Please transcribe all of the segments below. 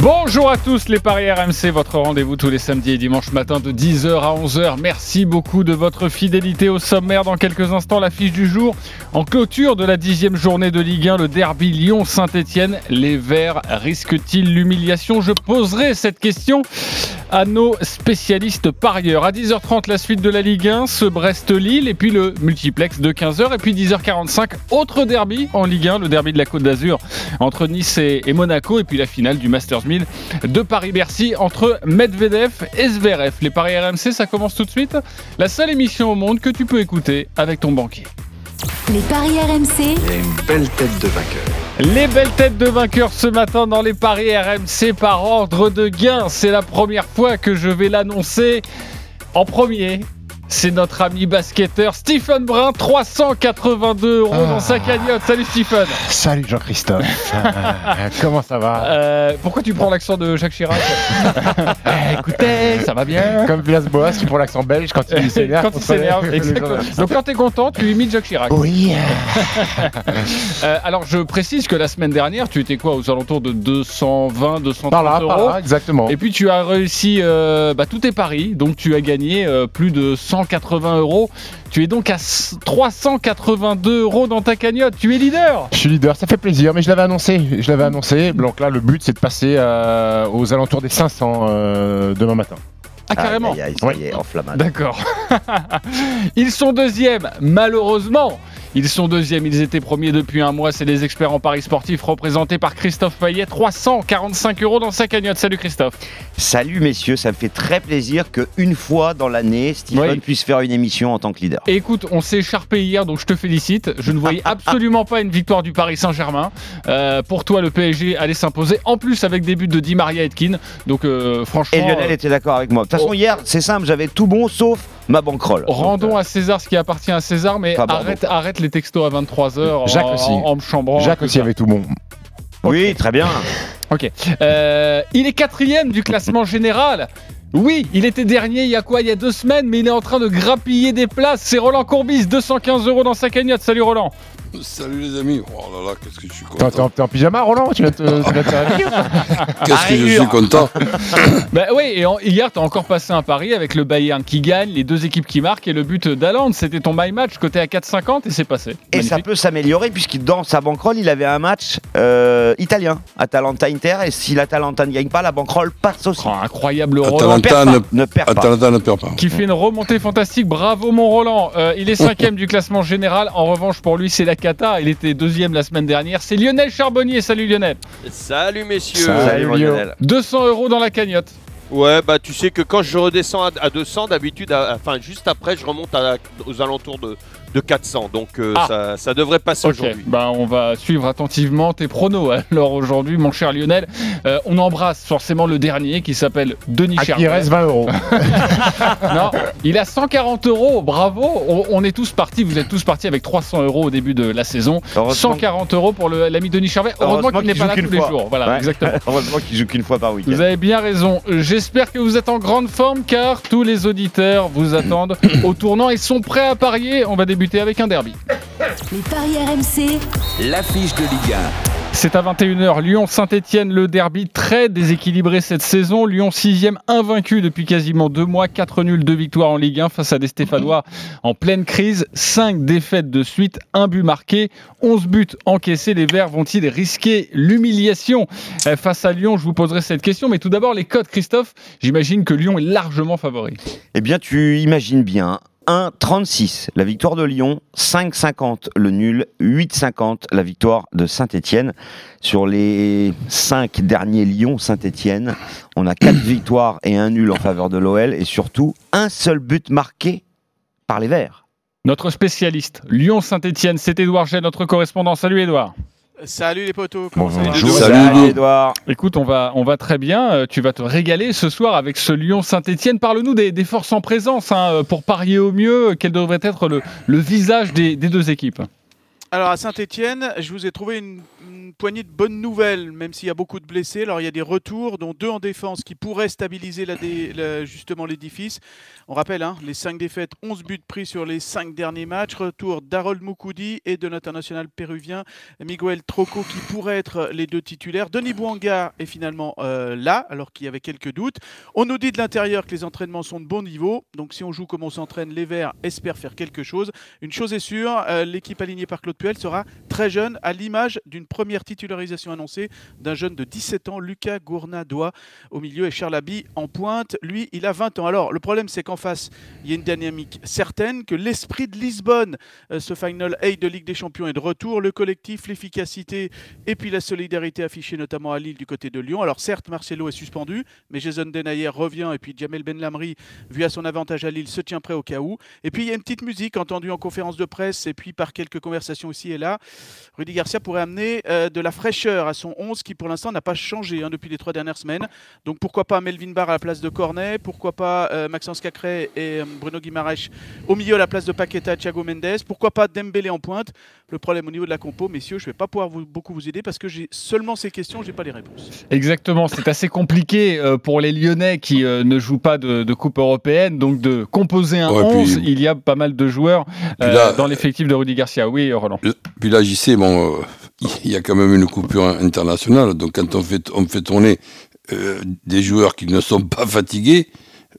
Bonjour à tous les Paris RMC, votre rendez-vous tous les samedis et dimanches matin de 10h à 11h. Merci beaucoup de votre fidélité au sommaire. Dans quelques instants, l'affiche du jour. En clôture de la dixième journée de Ligue 1, le derby Lyon-Saint-Etienne. Les Verts risquent-ils l'humiliation? Je poserai cette question à nos spécialistes parieurs. À 10h30, la suite de la Ligue 1, ce Brest-Lille et puis le multiplex de 15h. Et puis 10h45, autre derby en Ligue 1, le derby de la Côte d'Azur entre Nice et, Monaco. Et puis la finale du Masters 1000 de Paris-Bercy entre Medvedev et Zverev. Les paris RMC, ça commence tout de suite. La seule émission au monde que tu peux écouter avec ton banquier. Les paris RMC, a une belle tête de vainqueur. Les belles têtes de vainqueurs ce matin dans les paris RMC par ordre de gain. C'est la première fois que je vais l'annoncer en premier. C'est notre ami basketteur Stephen Brun, 382 euros dans sa cagnotte. Salut Stephen. Salut Jean-Christophe. Euh, Comment ça va Euh, pourquoi tu prends l'accent de Jacques Chirac Eh, Écoutez, ça va bien. Comme Villas-Boas qui prend l'accent belge quand il s'énerve. Quand il s'énerve, exactement. Donc quand t'es content, tu imites Jacques Chirac. Oui. Euh, alors je précise que la semaine dernière, tu étais quoi aux alentours de 220, 230 Par là, par euros. là, exactement. Et puis tu as réussi bah, tous tes paris, donc tu as gagné plus de 180 euros. Tu es donc à s- 382 euros dans ta cagnotte. Tu es leader. Je suis leader, ça fait plaisir, mais je l'avais annoncé. Je l'avais annoncé. Donc là, le but, c'est de passer euh, aux alentours des 500 euh, demain matin. Ah carrément. D'accord. ils sont deuxièmes, malheureusement. Ils sont deuxièmes, ils étaient premiers depuis un mois. C'est les experts en paris sportifs représentés par Christophe Payet. 345 euros dans sa cagnotte. Salut Christophe. Salut messieurs, ça me fait très plaisir qu'une fois dans l'année, Stephen Oui. puisse faire une émission en tant que leader. Et écoute, on s'est écharpé hier, donc je te félicite. Je ne voyais absolument pas une victoire du Paris Saint-Germain. Euh, pour toi, le PSG allait s'imposer. En plus, avec des buts de Di Maria Etkin. Donc, euh, franchement, Et Lionel euh, était d'accord avec moi. De toute façon, oh. hier, c'est simple, j'avais tout bon sauf ma banquerolle. rendons Donc, à César ce qui appartient à César. Mais arrête, arrête les textos à 23h Jacques en, aussi. en, en me chambrant. Jacques aussi ça. avait tout bon. euh, Oui, très bien. Ok. Euh, il est quatrième du classement général. Oui, il était dernier il y a quoi? Il y a deux semaines, mais il est en train de grappiller des places. C'est Roland Courbis, 215 euros dans sa cagnotte. Salut Roland. Salut les amis. Oh là là, qu'est-ce que je suis T'es en- content. T'es en pyjama, Roland Tu vas te, tu vas te faire réveiller Qu'est-ce que je suis content. Bah oui, et en- hier, tu as encore passé un pari avec le Bayern qui gagne, les deux équipes qui marquent et le but d'Aland. C'était ton my match côté à 4,50 et c'est passé. Et ça Magnifique. peut s'améliorer puisque dans sa banquerolle, il avait un match euh, italien, Atalanta-Inter. Et si l'Atalanta ne gagne pas, la banquerolle passe aussi. Oh, incroyable Roland. Perd Atalanta ne perd pas. Atalanta ne perd pas. Qui fait une remontée fantastique. Bravo mon Roland. Euh, il est cinquième du classement général. En revanche, pour lui, c'est la cata. Il était deuxième la semaine dernière. C'est Lionel Charbonnier. Salut Lionel. Salut messieurs. Salut. Lionel. 200 euros dans la cagnotte. Ouais, bah tu sais que quand je redescends à, à 200, d'habitude, à- enfin juste après, je remonte à- aux alentours de, de 400. Donc euh, Ah. ça, ça devrait passer Ok, aujourd'hui. bah on va suivre attentivement tes pronos. Alors aujourd'hui, mon cher Lionel, euh, on embrasse forcément le dernier qui s'appelle Denis qui Charvet. reste 20 euros. Non, il a 140 euros. Bravo. On, on est tous partis. Vous êtes tous partis avec 300 euros au début de la saison. Heureusement- 140 euros pour le- l'ami Denis Charvet. Heureusement Heureusement qu'il n'est pas là tous les fois. jours. Voilà, Ouais. exactement. Heureusement qu'il joue qu'une fois par week-end. Vous avez bien raison. J'espère que vous êtes en grande forme car tous les auditeurs vous attendent au tournant et sont prêts à parier. On va débuter avec un derby. Les paris RMC, L'affiche de Ligue C'est à 21h. Lyon-Saint-Etienne, le derby très déséquilibré cette saison. Lyon 6ème invaincu depuis quasiment deux mois. 4 nuls, 2 victoires en Ligue 1 face à des Stéphanois en pleine crise. 5 défaites de suite, un but marqué, 11 buts encaissés. Les Verts vont-ils risquer l'humiliation Euh, face à Lyon? Je vous poserai cette question. Mais tout d'abord, les codes, Christophe. J'imagine que Lyon est largement favori. Eh bien, tu imagines bien. 1,36 la victoire de Lyon, 5,50 le nul, 8,50 la victoire de Saint-Etienne. Sur les 5 derniers Lyon-Saint-Etienne, on a 4 victoires et un nul en faveur de l'OL et surtout un seul but marqué par les Verts. Notre spécialiste, Lyon-Saint-Etienne, c'est Édouard Gay, notre correspondant. Salut Édouard. Salut les potos, Bonjour. Salut. Edouard. Écoute, on va, on va très bien. Euh, Tu vas te régaler ce soir avec ce Lyon Saint-Etienne. Parle-nous des, des forces en présence hein, euh, pour parier au mieux. Quel devrait être le, le visage des, des deux équipes Alors à Saint-Etienne, je vous ai trouvé une, poignée de bonnes nouvelles, même s'il y a beaucoup de blessés. Alors il y a des retours, dont deux en défense, qui pourraient stabiliser justement l'édifice. On rappelle, hein, les 5 défaites, 11 buts pris sur les 5 derniers matchs. Retour d'Harold Moukoudi et de l'international péruvien Miguel Troco, qui pourraient être les deux titulaires. Denis Bouanga est finalement euh, là, alors qu'il y avait quelques doutes. On nous dit de l'intérieur que les entraînements sont de bon niveau. Donc si on joue comme on s'entraîne, les Verts espèrent faire quelque chose. Une chose est sûre, euh, l'équipe alignée par Claude Puel sera très jeune, à l'image d'une première titularisation annoncée d'un jeune de 17 ans, Lucas Gournadois, au milieu, et Charlaby en pointe. Lui, il a 20 ans. Alors, le problème, c'est qu'en face, il y a une dynamique certaine, que l'esprit de Lisbonne, euh, ce Final 8 de Ligue des Champions, est de retour. Le collectif, l'efficacité et puis la solidarité affichée notamment à Lille du côté de Lyon. Alors, certes, Marcelo est suspendu, mais Jason Denayer revient et puis Jamel Benlamri, vu à son avantage à Lille, se tient prêt au cas où. Et puis, il y a une petite musique entendue en conférence de presse et puis par quelques conversations ici et là. Rudy Garcia pourrait amener euh, de la fraîcheur à son 11 qui, pour l'instant, n'a pas changé hein, depuis les trois dernières semaines. Donc, pourquoi pas Melvin Barr à la place de Cornet? Pourquoi pas euh, Maxence Cacré et euh, Bruno Guimaraes au milieu à la place de Paqueta et Thiago Mendes? Pourquoi pas Dembélé en pointe? Le problème au niveau de la compo, messieurs, je ne vais pas pouvoir vous- beaucoup vous aider parce que j'ai seulement ces questions, je n'ai pas les réponses. Exactement, c'est assez compliqué euh, pour les Lyonnais qui euh, ne jouent pas de, de Coupe européenne, donc de composer un Ouais, puis- 11, il y a pas mal de joueurs euh, là- dans l'effectif de Rudy Garcia. Oui, Roland. Puis là, j'y sais, bon, euh, il y a quand même une coupure internationale. Donc quand on fait, fait tourner euh, des joueurs qui ne sont pas fatigués,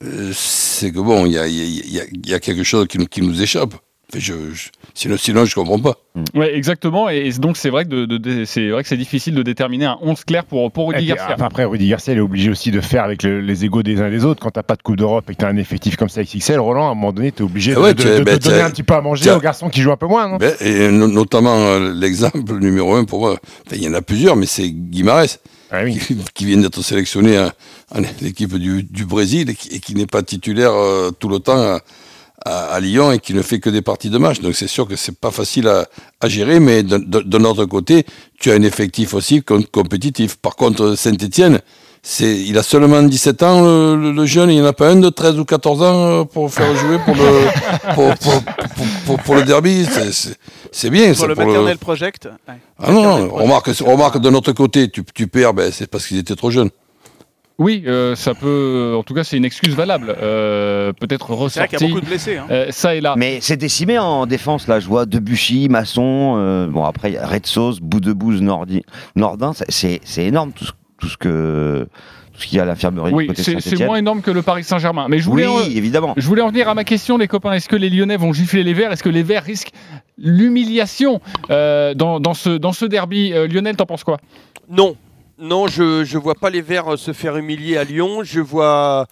euh, c'est que bon, il y a, quelque chose qui nous échappe. Je, je- sinon, sinon, je comprends pas. Ouais, exactement. Et donc c'est vrai que de, de- de- c'est vrai que c'est difficile de déterminer un 11 clair pour pour Rudy puis, Garcia. enfin, après, Rudy Garcia, il est obligé aussi de faire avec le- les égaux des uns et des autres. Quand t'as pas de Coupe d'Europe et que t'as un effectif comme ça XXL, Roland, à un moment donné, t'es obligé Ah ouais, de, tu- de- de ben, donner un petit peu à manger aux garçons qui jouent un peu moins. Non? Ben, et notamment euh, l'exemple numéro un pour moi, il y en a plusieurs, mais c'est Guimarães Ah oui. qui, qui vient d'être sélectionné en, en équipe du, du Brésil et qui, n'est pas titulaire euh, tout le temps à, à- à Lyon et qui ne fait que des parties de match. Donc c'est sûr que c'est pas facile à, à gérer, mais de, de, de notre côté, tu as un effectif aussi com- compétitif. Par contre, Saint-Etienne, c'est, il a seulement 17 ans, le, le- le jeune, il n'y en a pas un de 13 ou 14 ans euh, pour faire jouer pour le, pour, pour, pour, pour- pour le derby. C'est, c'est, c'est bien. Pour ça, le pour maternel project ouais. Ah non, non, project. remarque, remarque de notre côté, tu, tu perds, ben, c'est parce qu'ils étaient trop jeunes. Oui, euh, ça peut. En tout cas, c'est une excuse valable. Euh, Peut-être C'est vrai ressorti. qu'il y a beaucoup de blessés. hein. euh, ça et là. Mais c'est décimé en défense, là. Je vois Debuchy, Masson. euh, bon, après, il y a Red Sauce, Boudebouze, Nordi, Nordin. c'est- C'est c'est énorme tout ce, tout ce que. Tout ce qu'il y a à l'infirmerie Oui, c'est c'est moins énorme que le Paris Saint-Germain. Mais je Oui, voulais, en- évidemment. je voulais en venir à ma question, les copains. Est-ce que les Lyonnais vont gifler les Verts? Est-ce que les Verts risquent l'humiliation euh, dans, dans ce, dans ce derby Euh, Lionel, t'en penses quoi? Non, non, je ne vois pas les Verts euh, se faire humilier à Lyon. Je vois.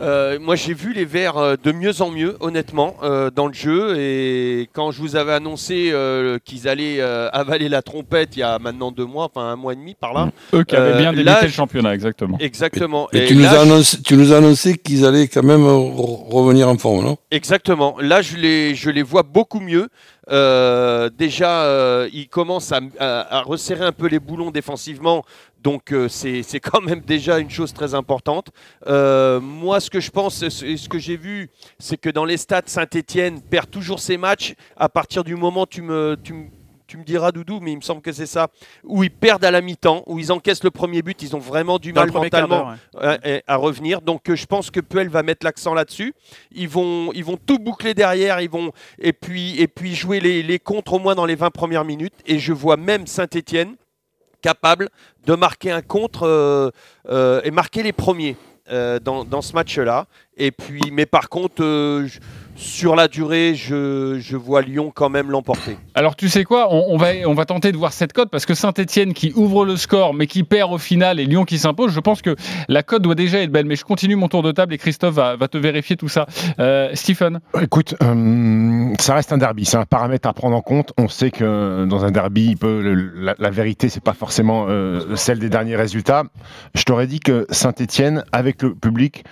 Euh, moi, j'ai vu les Verts euh, de mieux en mieux, honnêtement, euh, dans le jeu. Et quand je vous avais annoncé euh, qu'ils allaient euh, avaler la trompette il y a maintenant deux mois, enfin un mois et demi par là. Eux qui avaient bien débuté le championnat, exactement. Exactement. Et, Et tu, nous là, annoncé, tu nous as annoncé qu'ils allaient quand même re- revenir en forme, non? Exactement. Là, je les, je les vois beaucoup mieux. Euh, déjà, euh, ils commencent à, à- à resserrer un peu les boulons défensivement. Donc, euh, c'est c'est quand même déjà une chose très importante. Euh, moi, ce que je pense, ce ce que j'ai vu, c'est que dans les stats, Saint-Etienne perd toujours ses matchs. À partir du moment, tu me, tu me, tu me diras, Doudou, mais il me semble que c'est ça, où ils perdent à la mi-temps, où ils encaissent le premier but, ils ont vraiment du Dans mal mentalement ouais. à, revenir. Donc euh, je pense que Puel va mettre l'accent là-dessus. Ils vont, ils vont tout boucler derrière, ils vont et puis et puis jouer les, les contres au moins dans les 20 premières minutes. Et je vois même Saint-Étienne capable de marquer un contre euh, euh, et marquer les premiers euh, dans, dans ce match-là. Et puis, mais par contre, euh, je- sur la durée, je, je vois Lyon quand même l'emporter. Alors tu sais quoi, on, on va, on va tenter de voir cette cote parce que Saint-Etienne qui ouvre le score mais qui perd au final et Lyon qui s'impose, je pense que la cote doit déjà être belle. Mais je continue mon tour de table et Christophe va, va te vérifier tout ça. Euh, Stephen Écoute, euh, ça reste un derby, c'est un paramètre à prendre en compte. On sait que dans un derby, il peut, le- la, la vérité, c'est pas forcément euh, celle des derniers résultats. Je t'aurais dit que Saint-Etienne, avec le public,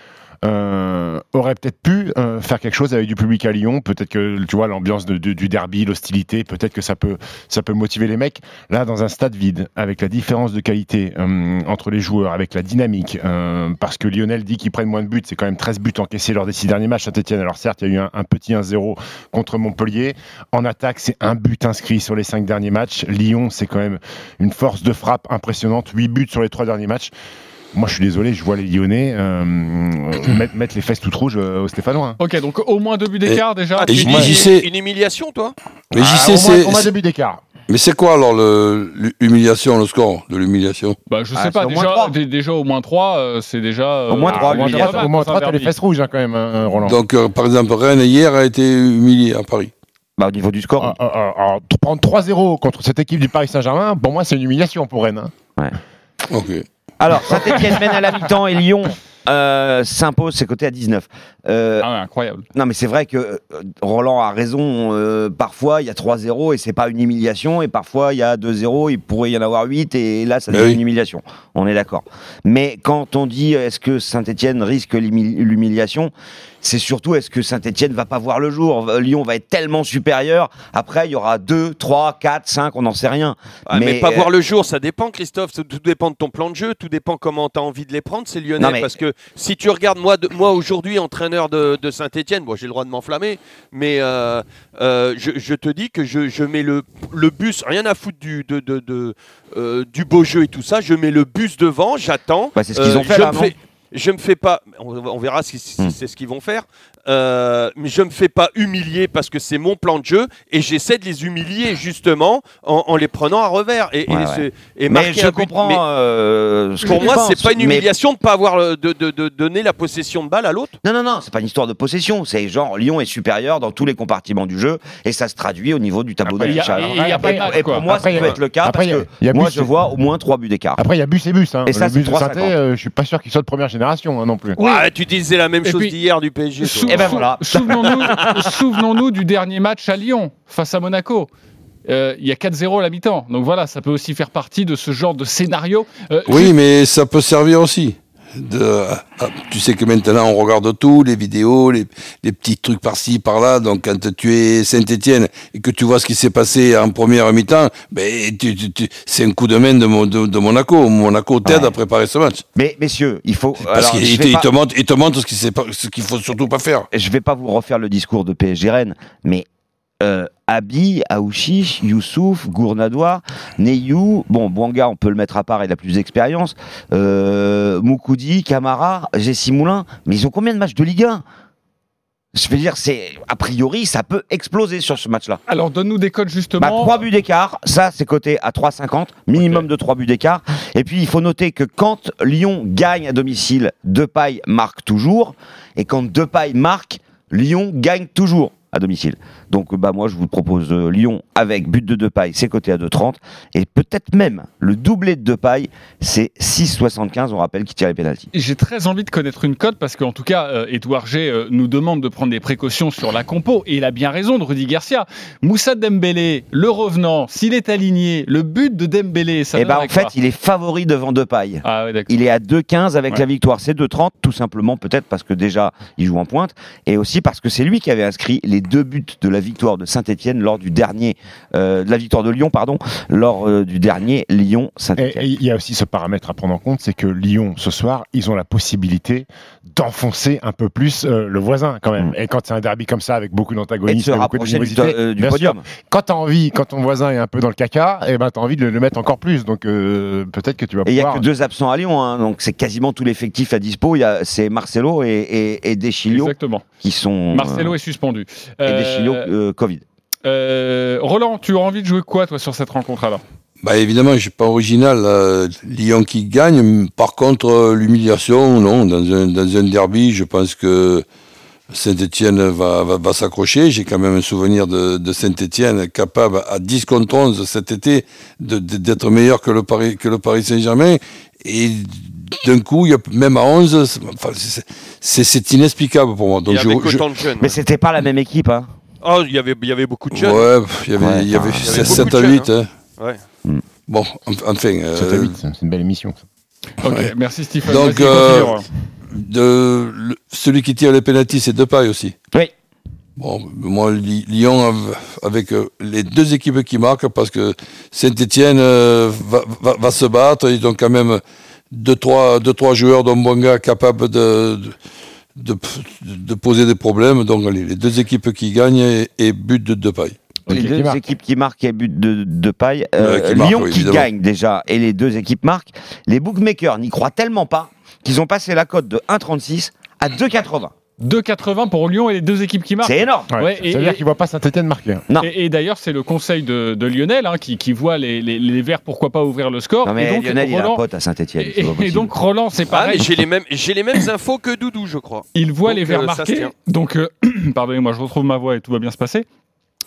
euh, aurait peut-être pu euh, faire quelque chose avec du public à Lyon. Peut-être que tu vois l'ambiance du derby, l'hostilité, peut-être que ça peut, ça peut motiver les mecs. Là, dans un stade vide, avec la différence de qualité euh, entre les joueurs, avec la dynamique, euh, parce que Lionel dit qu'ils prennent moins de buts, c'est quand même 13 buts encaissés lors des six derniers matchs. Saint-Etienne, alors certes, il y a eu un, un petit 1-0 contre Montpellier. En attaque, c'est un but inscrit sur les cinq derniers matchs. Lyon, c'est quand même une force de frappe impressionnante. 8 buts sur les trois derniers matchs. Moi, je suis désolé, je vois les Lyonnais euh, mettre, mettre les fesses toutes rouges euh, aux Stéphanois. hein. Ok, donc au moins deux buts d'écart déjà. Ah, tu dis une humiliation, toi Mais Ah, JC, au moins- c'est. au moins deux buts d'écart. Mais c'est quoi alors l'humiliation, le score de l'humiliation Bah, je sais Ah, pas, c'est au moins déjà, trois. dé- déjà au moins 3, c'est déjà. euh, Au moins trois, ah, lui, déjà il y a pas mal Au moins dans un trois, t'as les fesses rouges hein, quand même, hein, Roland. Donc, euh, par exemple, Rennes hier a été humilié à Paris. Bah, au niveau du score, Ah, prendre 3-0 contre cette équipe du Paris Saint-Germain, pour moi, c'est une humiliation pour Rennes. hein. Ok. Alors, Saint-Etienne mène à la mi-temps et Lyon euh, s'impose ses côtés à 19. Euh, Ah ouais, incroyable. Non, mais c'est vrai que euh, Roland a raison. euh, parfois, il y a 3-0 et c'est pas une humiliation. Et parfois, il y a 2-0, il pourrait y en avoir 8 et là, ça devient oui. une humiliation. On est d'accord. Mais quand on dit euh, est-ce que Saint-Etienne risque l'humi- l'humiliation, c'est surtout est-ce que Saint-Etienne va pas voir le jour? Euh, Lyon va être tellement supérieur. Après, il y aura 2, 3, 4, 5, on n'en sait rien. Ah, mais, pas euh, voir le jour, ça dépend, Christophe. Tout dépend de ton plan de jeu, tout dépend comment tu as envie de les prendre, ces Lyonnais. Non, mais- Parce que si tu regardes, moi, de- moi aujourd'hui, entraîneur de, de Saint-Etienne, bon, j'ai le droit de m'enflammer, mais euh, euh, je, je te dis que je, je mets le, le bus, rien à foutre du, de, de- de, euh, du beau jeu et tout ça, je mets le bus devant, j'attends. Bah, c'est ce qu'ils ont fait, là, fais- je me fais pas, on, on verra si, si Hmm. c'est ce qu'ils vont faire, euh, mais je me fais pas humilier parce que c'est mon plan de jeu et j'essaie de les humilier justement en, en les prenant à revers et, et Ouais, se- ouais. et Mais je comprends. Mais euh, ce pour moi, c'est pas une mais- humiliation de pas avoir le- de, de- de donner la possession de balle à l'autre. Non, non, non, c'est pas une histoire de possession. C'est genre Lyon est supérieur dans tous les compartiments du jeu et ça se traduit au niveau du tableau d'affichage. Et- Et pour moi, Après, ça peut être le cas après, parce que moi, je vois au moins 3 buts d'écart. Après, il y a bus et bus. Hein. Et ça, le c'est bus de 3,50. Saint-Etienne, euh, je suis pas sûr qu'il soit de première génération hein, non plus. Oui. Ouais, tu disais la même Et chose puis- d'hier du PSG. Sou- Eh ben sou- voilà. Souvenons-nous souvenons-nous du dernier match à Lyon face à Monaco. Euh, Il y a 4-0 à la mi-temps. Donc voilà, ça peut aussi faire partie de ce genre de scénario. Euh, Oui, mais ça peut servir aussi. De, ah, tu sais que maintenant on regarde tout, les vidéos, les, les petits trucs par-ci, par-là. Donc quand tu es Saint-Etienne et que tu vois ce qui s'est passé en première mi-temps, ben, tu- tu- tu- c'est un coup de main de, Mon- de- de Monaco. Monaco t'aide Ouais. à préparer ce match. Mais messieurs, il faut. Parce alors, il te, il te montre, il te montre ce qu'il qu'il faut surtout pas faire. je vais pas vous refaire le discours de PSG Rennes, mais euh, Abi, Aouchiche, Youssouf, Gournadois, Neyou, bon, Bouanga, on peut le mettre à part, il a plus d'expérience, euh, Moukoudi, Camara, Jessie Moulin, mais ils ont combien de matchs de Ligue 1 Je veux dire, c'est a priori, ça peut exploser sur ce match-là. Alors donne-nous des codes Bah, justement. 3 buts d'écart, ça c'est coté à 3,50, minimum de 3 buts d'écart. Et puis il faut noter que quand Lyon gagne à domicile, Depay marque toujours. Et quand Depay marque, Lyon gagne toujours à domicile. Donc bah moi je vous propose euh, Lyon avec but de Depay, c'est coté à 2,30. Et peut-être même le doublé de Depay, c'est 6,75, on rappelle, qui tire les pénalties. J'ai très envie de connaître une cote parce qu'en tout cas, euh, Edouard G euh, nous demande de prendre des précautions sur la compo et il a bien raison de Rudy Garcia. Moussa Dembélé, le revenant, s'il est aligné, le but de Dembélé, ça Et bah donnerait en fait, il est favori devant Depay. Ah ouais, d'accord. Il est à 2,15 avec Ouais. la victoire. C'est 2,30 tout simplement peut-être parce que déjà il joue en pointe et aussi parce que c'est lui qui avait inscrit les deux buts de la victoire de Saint-Etienne lors du dernier, euh, de la victoire de Lyon pardon, lors euh, du dernier Et Lyon-Saint-Etienne. et il y a aussi ce paramètre à prendre en compte, c'est que Lyon, ce soir, ils ont la possibilité d'enfoncer un peu plus euh, le voisin quand même. Mm. Et quand c'est un derby comme ça, avec beaucoup Et de d'antagonisme, se beaucoup rapprocher du, euh, du bien podium. sûr, quand t'as envie, quand ton voisin est un peu dans le caca, et ben t'as envie de le, le mettre encore plus. Donc euh, peut-être que tu vas Et il n'y a que deux absents à Lyon, hein, donc c'est quasiment tout l'effectif à dispo. Il y a- C'est Marcelo et, et, et Deschilio Exactement. qui sont. Marcelo euh, est suspendu. et Euh, Deschilio euh, Covid. euh, Roland, tu as envie de jouer quoi toi sur cette rencontre alors? Bah évidemment, je suis pas original. euh, Lyon qui gagne. Par contre, euh, l'humiliation, non. Dans un, dans un derby, je pense que Saint-Etienne va, va, va s'accrocher. J'ai quand même un souvenir de, de Saint-Etienne capable à 10 contre 11 cet été de- de- d'être meilleur que le Paris, que le Paris Saint-Germain. Et d'un coup, il y a, même à 11, c'est- inexplicable pour moi. Il Donc y je, avait je-. Mais c'était pas la même équipe. Hein. Oh, il y avait, il y avait beaucoup de jeunes. Ouais, pff, il y avait, Ouais, y avait il y avait 7 beaucoup à de 8. jeunes, hein. Ouais. Bon, en- enfin. 7 à euh, 8, c'est une belle émission. Ok, Ouais. merci Stephen. Donc, euh, de, le- celui qui tire les pénaltys, c'est Depay aussi. Oui. Bon, moi, Lyon, av- avec euh, les deux équipes qui marquent, parce que Saint-Etienne va, va- va se battre. Ils ont quand même deux, trois, deux, trois joueurs d'Ombonga capables de, de, de- de poser des problèmes. Donc, allez, les deux équipes qui gagnent et, et but de Depay. Les qui deux marque. équipes qui marquent et but de, de paille. Euh, qui Lyon oui, qui évidemment. gagne déjà et les deux équipes marquent. Les bookmakers n'y croient tellement pas qu'ils ont passé la cote de 1,36 à 2,80. 2,80 pour Lyon et les deux équipes qui marquent. C'est énorme. Ouais, Ouais, et- ça veut dire et- qu'il voit pas Saint-Etienne marquer. Non. Et, et d'ailleurs, c'est le conseil de, de Lionel hein, qui, qui voit les, les, les Verts, pourquoi pas ouvrir le score. Non mais et donc, Lionel, il a un Roland- pote à Saint-Etienne. et, et donc Roland, c'est Ah, pareil. mais j'ai les mêmes, j'ai les mêmes infos que Doudou, je crois. Il voit Donc, les Verts euh, marquer. Donc, euh, pardonnez-moi, je retrouve ma voix et tout va bien se passer.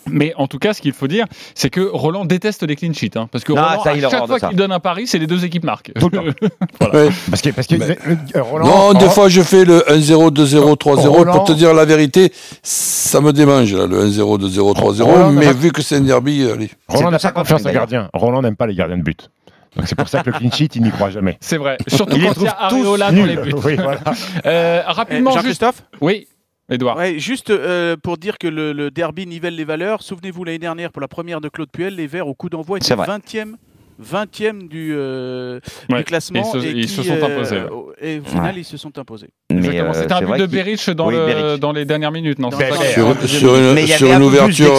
Mais en tout cas, ce qu'il faut dire, c'est que Roland déteste les clean sheets. hein, parce que Ah, Roland, ça, à chaque fois qu'il donne un pari, c'est les deux équipes marquent. Tout le temps. Ouais. Parce que, parce que Mais- euh, Roland. non, des Roland- fois, je fais le 1-0, 2-0, 3-0. Roland- Pour te dire la vérité, ça me démange, là, le 1-0, 2-0, 3-0. Roland n'a mais pas- vu que c'est un derby, allez. Roland n'a pas confiance aux gardiens. Roland n'aime pas les gardiens de but. Donc c'est pour ça que le clean sheet, il n'y croit jamais. C'est vrai. Surtout Il quand il y a trouve tous Areola dans les nuls. buts. Oui, voilà. Euh, Eh, rapidement, juste. Jean-Christophe Oui, Edouard. Ouais, juste euh, pour dire que le, le derby nivelle les valeurs. Souvenez-vous l'année dernière pour la première de Claude Puel, les Verts au coup d'envoi étaient C'est vrai. 20e, 20e du, euh, Ouais, du classement. et ils se- ils se sont imposés, ouais. Et au final, Ouais. ils se sont imposés. Euh, C'était un but de Berich dans, Oui, le- Berich. dans les dernières minutes, non Dans dernières Sur, une, Mais il y sur avait une plus ouverture,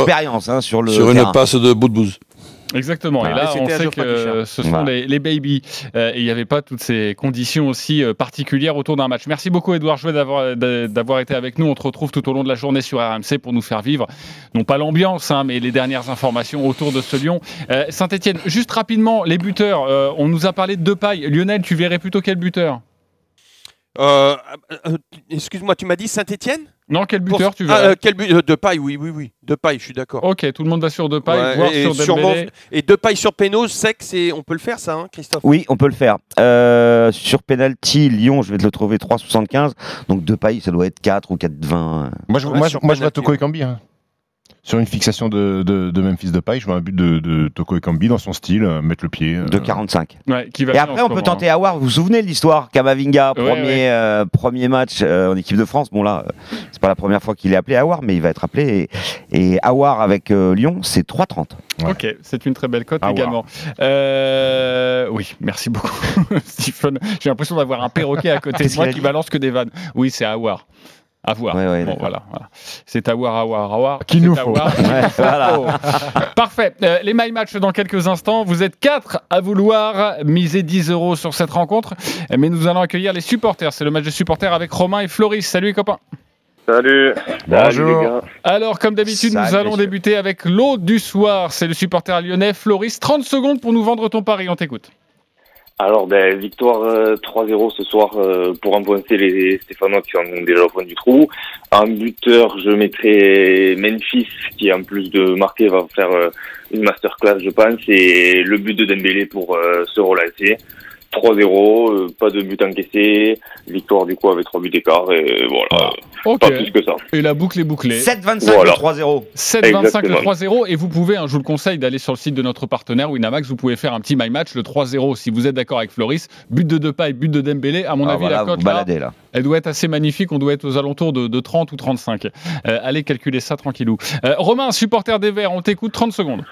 hein, sur le sur une passe de bout de bouse. Exactement. Voilà. Et là, Et on sait que ce sont Voilà. les, les baby. Euh, et il n'y avait pas toutes ces conditions aussi euh, particulières autour d'un match. Merci beaucoup, Edouard Jouet, d'avoir d'a- d'avoir été avec nous. On te retrouve tout au long de la journée sur RMC pour nous faire vivre, non pas l'ambiance, hein, mais les dernières informations autour de ce Lyon. Euh, Saint-Etienne, juste rapidement, les buteurs. euh, on nous a parlé de Depay. Lionel, tu verrais plutôt quel buteur? Euh, euh, Excuse-moi, tu m'as dit Saint-Etienne Non, quel buteur tu verrais Ah, euh, quel but euh, De paille, oui, oui, oui. De paille, je suis d'accord. Ok, tout le monde va sur Ouais, voire et, sur sûrement- et de paille sur Pénose, sec, c'est, on peut le faire ça, hein, Christophe? Oui, on peut le faire. Euh, sur penalty, Lyon, je vais te le trouver 3,75. Donc deux pailles, ça doit être 4 ou 4,20. Moi, je, Ouais, moi, je- moi, je vois Toko Ekambi. Hein. Sur une fixation de, de, de Memphis Depay, je vois un but de, de Toko Ekambi dans son style, euh, mettre le pied. euh, 2,45. Ouais, qui va Et après, on peut moment, tenter Awar. Vous vous souvenez de l'histoire? Kamavinga, Ouais, premier, ouais. euh, premier match euh, en équipe de France. Bon, là, euh, c'est pas la première fois qu'il est appelé Awar, mais il va être appelé. Et, et Awar avec euh, Lyon, c'est 3,30. hein. Ok, c'est une très belle cote également. Euh, oui, merci beaucoup, Stephen. J'ai l'impression d'avoir un perroquet à côté de moi qui balance que des vannes. Oui, c'est voir. À voir. Ouais, ouais, bon, voilà, voilà. C'est à voir, à voir, à voir. Qu'il C'est nous faut. voir. Ouais, voilà. Oh. Parfait. Euh, les My Match dans quelques instants. Vous êtes quatre à vouloir miser 10 euros sur cette rencontre. Mais nous allons accueillir les supporters. C'est le match des supporters avec Romain et Floris. Salut les copains. Salut. Bonjour. Salut. Alors, comme d'habitude, nous allons débuter avec l'eau du soir. C'est le supporter lyonnais Floris. 30 secondes pour nous vendre ton pari. On t'écoute. Alors, ben, victoire euh, 3-0 ce soir euh, pour enfoncer les Stéphanois qui en ont déjà au fond du trou. En buteur, je mettrai Memphis qui, en plus de marquer, va faire euh, une masterclass, je pense. Et le but de Dembélé pour euh, se relancer. 3-0, euh, pas de but encaissé. Victoire du coup avec 3 buts d'écart. Et voilà, Ok. pas plus que ça. Et la boucle est bouclée. 7,25 Voilà. le 3-0. 7,25 le Exactement. 3-0 et vous pouvez, hein, je vous le conseille d'aller sur le site de notre partenaire Winamax, vous pouvez faire un petit my match le 3-0 si vous êtes d'accord avec Floris, but de Depay, but de Dembélé, à mon Ah, avis voilà, la cote là, elle doit être assez magnifique, on doit être aux alentours de, de 30 ou 35. Euh, allez calculer ça tranquillou. Euh, Romain, supporter des Verts, on t'écoute 30 secondes.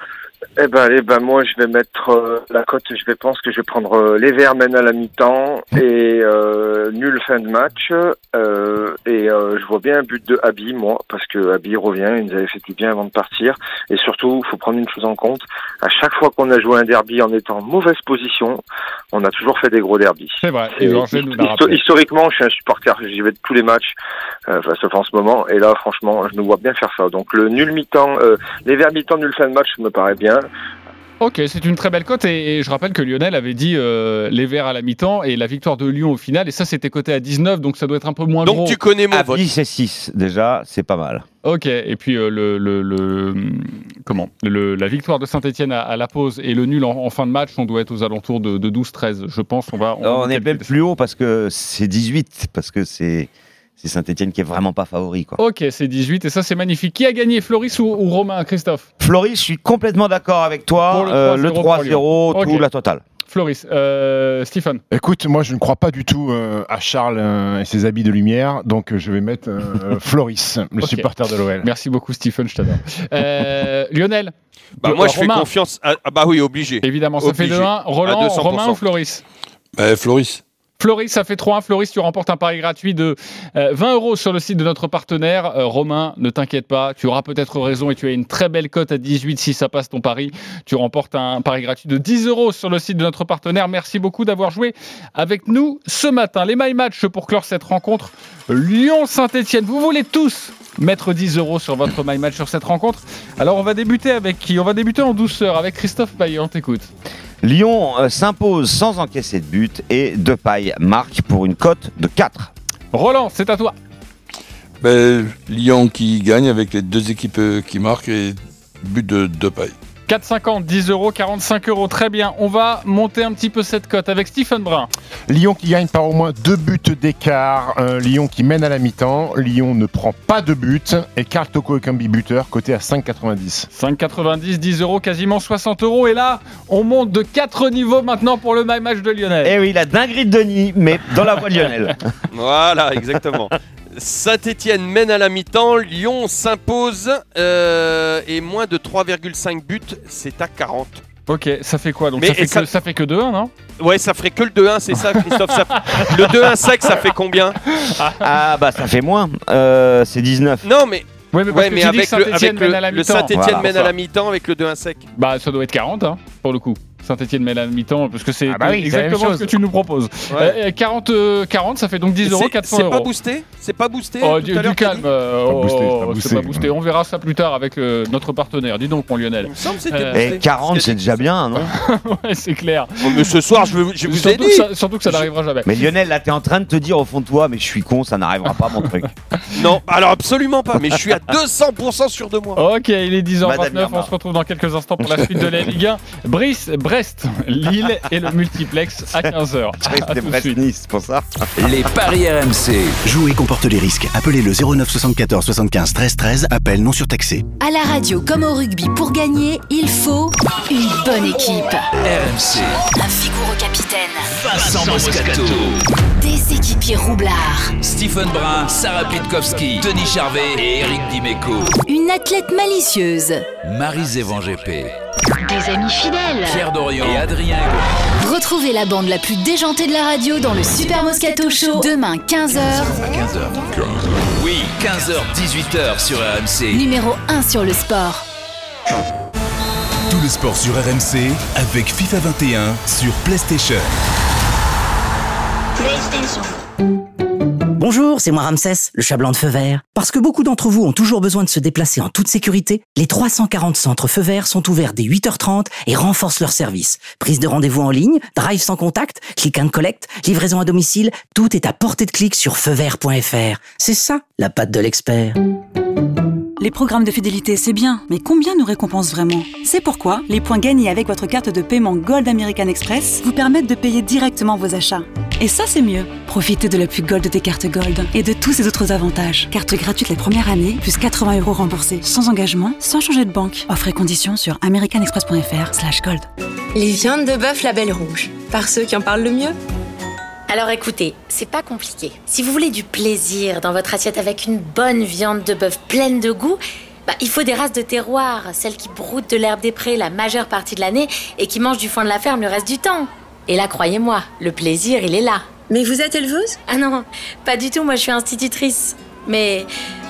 Eh ben, allez, ben moi je vais mettre euh, la cote. Je vais pense que je vais prendre euh, les Verts mènent à la mi-temps et euh, nul fin de match. Euh, et euh, je vois bien un but de Abi, moi, parce que Abi revient. Il nous avait fait du bien avant de partir. Et surtout, il faut prendre une chose en compte. À chaque fois qu'on a joué un derby en étant en mauvaise position, on a toujours fait des gros derbys. C'est vrai, Et nous histo- historiquement, je suis un supporter, j'y vais de tous les matchs, euh, enfin, sauf en ce moment. Et là, franchement, je nous vois bien faire ça. Donc le nul mi-temps, euh, les verts mi-temps, nul fin de match, me paraît bien. Ok, c'est une très belle cote et, et je rappelle que Lionel avait dit euh, les Verts à la mi-temps et la victoire de Lyon au final et ça c'était coté à 19 donc ça doit être un peu moins Donc gros. tu connais mon vote. Abi, c'est 6. Déjà, c'est pas mal. Ok, et puis euh, le, le, le- comment le, la victoire de Saint-Etienne à, à la pause et le nul en, en fin de match, on doit être aux alentours de, de 12-13, je pense. On va. On, va est même plus haut parce que c'est 18. Parce que c'est c'est Saint-Etienne qui est vraiment pas favori. Quoi. Ok, c'est 18 et ça c'est magnifique. Qui a gagné, Floris ou, ou Romain, Christophe? Floris, je suis complètement d'accord avec toi. le Euh, 3-0 Le pour 3-0, Lyon. tout la totale. Floris. Euh, Stephen. Écoute, moi je ne crois pas du tout euh, à Charles euh, et ses habits de lumière, donc euh, je vais mettre euh, Floris, le supporter de l'OL. Merci beaucoup, Stephen, je t'adore. Euh, Lionel? Bah, Euh, moi, je fais confiance. À... Ah, bah oui, obligé. Évidemment, ça Obligé. fait 2-1. Roland, À 200%. Romain ou Floris? Ben, Floris. Floris, ça fait 3-1. Floris, tu remportes un pari gratuit de euh, 20 euros sur le site de notre partenaire. Euh, Romain, ne t'inquiète pas, tu auras peut-être raison et tu as une très belle cote à 18 si ça passe ton pari. Tu remportes un pari gratuit de 10 euros sur le site de notre partenaire. Merci beaucoup d'avoir joué avec nous ce matin. Les My Match pour clore cette rencontre. Lyon-Saint-Etienne. Vous voulez tous mettre 10 euros sur votre My Match sur cette rencontre? Alors on va débuter avec qui? On va débuter en douceur avec Christophe Payet. On t'écoute. Lyon euh, s'impose sans encaisser de but et Depay marque pour une cote de 4. Roland, c'est à toi. Ben, Lyon qui gagne avec les deux équipes euh, qui marquent et but de Depay. 4,50, 10 euros, 45 euros. Très bien. On va monter un petit peu cette cote avec Stephen Brun. Lyon qui gagne par au moins deux buts d'écart. Euh, Lyon qui mène à la mi-temps. Lyon ne prend pas de but. Et Karl Toko Ekambi buteur, côté à 5,90. 5,90, 10 euros, quasiment 60 euros. Et là, on monte de 4 niveaux maintenant pour le My Match de Lionel. Eh oui, la dinguerie de Denis, mais dans la voie de Lionel. Voilà, exactement. Saint-Etienne mène à la mi-temps, Lyon s'impose euh, et moins de 3,5 buts, c'est à 40. Ok, ça fait quoi Donc Mais ça fait, ça- Que, ça fait que 2-1, non? Ouais, ça ferait que le 2-1, c'est ça, Christophe ça- Le 2-1 sec, ça fait combien? Ah bah ça fait moins, euh, c'est 19. Non, mais. Ouais, mais parce Ouais, que mais tu dis avec le, Saint-Etienne avec mène le, à la le mi-temps. Saint-Etienne Voilà, mène ça. à la mi-temps avec le 2-1 sec. Bah, ça doit être 40, hein, pour le coup. Saint-Etienne à la mi-temps, parce que c'est Ah bah oui, c'est la même exactement ce chose. que tu nous proposes. Ouais. Euh, 40, euh, 40, ça fait donc 10 euros, C'est- 400 C'est euros. pas boosté C'est pas boosté Oh, du, du calme, dit euh, pas c'est pas oh, boosté. c'est pas boosté. On verra ça plus tard avec euh, notre partenaire. Dis donc, mon Lionel. Il me semble que c'était Euh, boosté. Et 40 c'est déjà bien, non ouais, c'est clair. Oh, mais ce soir, je, veux- je vous ai surtout, dit. que ça, surtout que ça n'arrivera jamais. Mais Lionel, là t'es en train de te dire au fond de toi, mais je suis con, ça n'arrivera pas mon truc. Non, alors absolument pas, mais je suis à 200% sûr de moi. Ok, il est 10h29, Madame on se retrouve dans quelques instants pour la suite de la Ligue 1. Brice, Brest, Lille et le multiplex à 15h. À C'était tout de suite. Brest-Nice, c'est pour ça. Les paris RMC. Jouer comporte les risques. Appelez le 09 74 75 13 13. Appel non surtaxé. À la radio comme au rugby, pour gagner, il faut une bonne équipe. RMC. Un vigoureux capitaine. Vincent Moscato. Des équipiers roublards. Stephen Brun, Sarah Pitkowski, Denis Charvet et Eric Dimeco. Une athlète malicieuse. Marie-Zévan GP. Des amis fidèles. Pierre Dorian et Adrien. Retrouvez la bande la plus déjantée de la radio dans le Super Moscato Show. Demain, 15h. À 15h. Oui, 15h, 18h sur RMC. Numéro 1 sur le sport. Tout le sport sur RMC avec FIFA 21 sur PlayStation. Bonjour, c'est moi Ramsès, le chat de feu vert. Parce que beaucoup d'entre vous ont toujours besoin de se déplacer en toute sécurité, les 340 centres feu vert sont ouverts dès 8h30 et renforcent leur service. Prise de rendez-vous en ligne, drive sans contact, click and collect, livraison à domicile, tout est à portée de clic sur feuvert.fr. C'est ça, la patte de l'expert. Les programmes de fidélité, c'est bien, mais combien nous récompensent vraiment? C'est pourquoi les points gagnés avec votre carte de paiement Gold American Express vous permettent de payer directement vos achats. Et ça, c'est mieux. Profitez de la plus Gold des cartes Gold et de tous ces autres avantages. Carte gratuite la première année, plus 80 euros remboursés, sans engagement, sans changer de banque. Offre et conditions sur americanexpress.fr slash gold. Les viandes de bœuf Label Rouge, par ceux qui en parlent le mieux. Alors écoutez, c'est pas compliqué. Si vous voulez du plaisir dans votre assiette avec une bonne viande de bœuf pleine de goût, bah, il faut des races de terroir, celles qui broutent de l'herbe des prés la majeure partie de l'année et qui mangent du foin de la ferme le reste du temps. Et là, croyez-moi, le plaisir, il est là. Mais vous êtes éleveuse? Ah non, pas du tout, moi je suis institutrice. Mais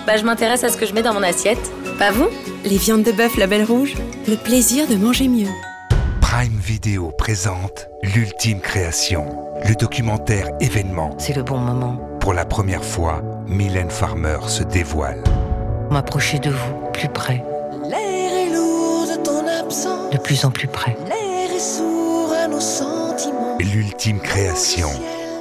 bah, je m'intéresse à ce que je mets dans mon assiette. Pas vous? Les viandes de bœuf Label Rouge, le plaisir de manger mieux. Prime Video présente L'ultime création, le documentaire événement. C'est le bon moment. Pour la première fois, Mylène Farmer se dévoile. M'approcher de vous, plus près, L'air est lourd de ton absence. de plus en plus près. L'air est sourd à nos sentiments. L'ultime création,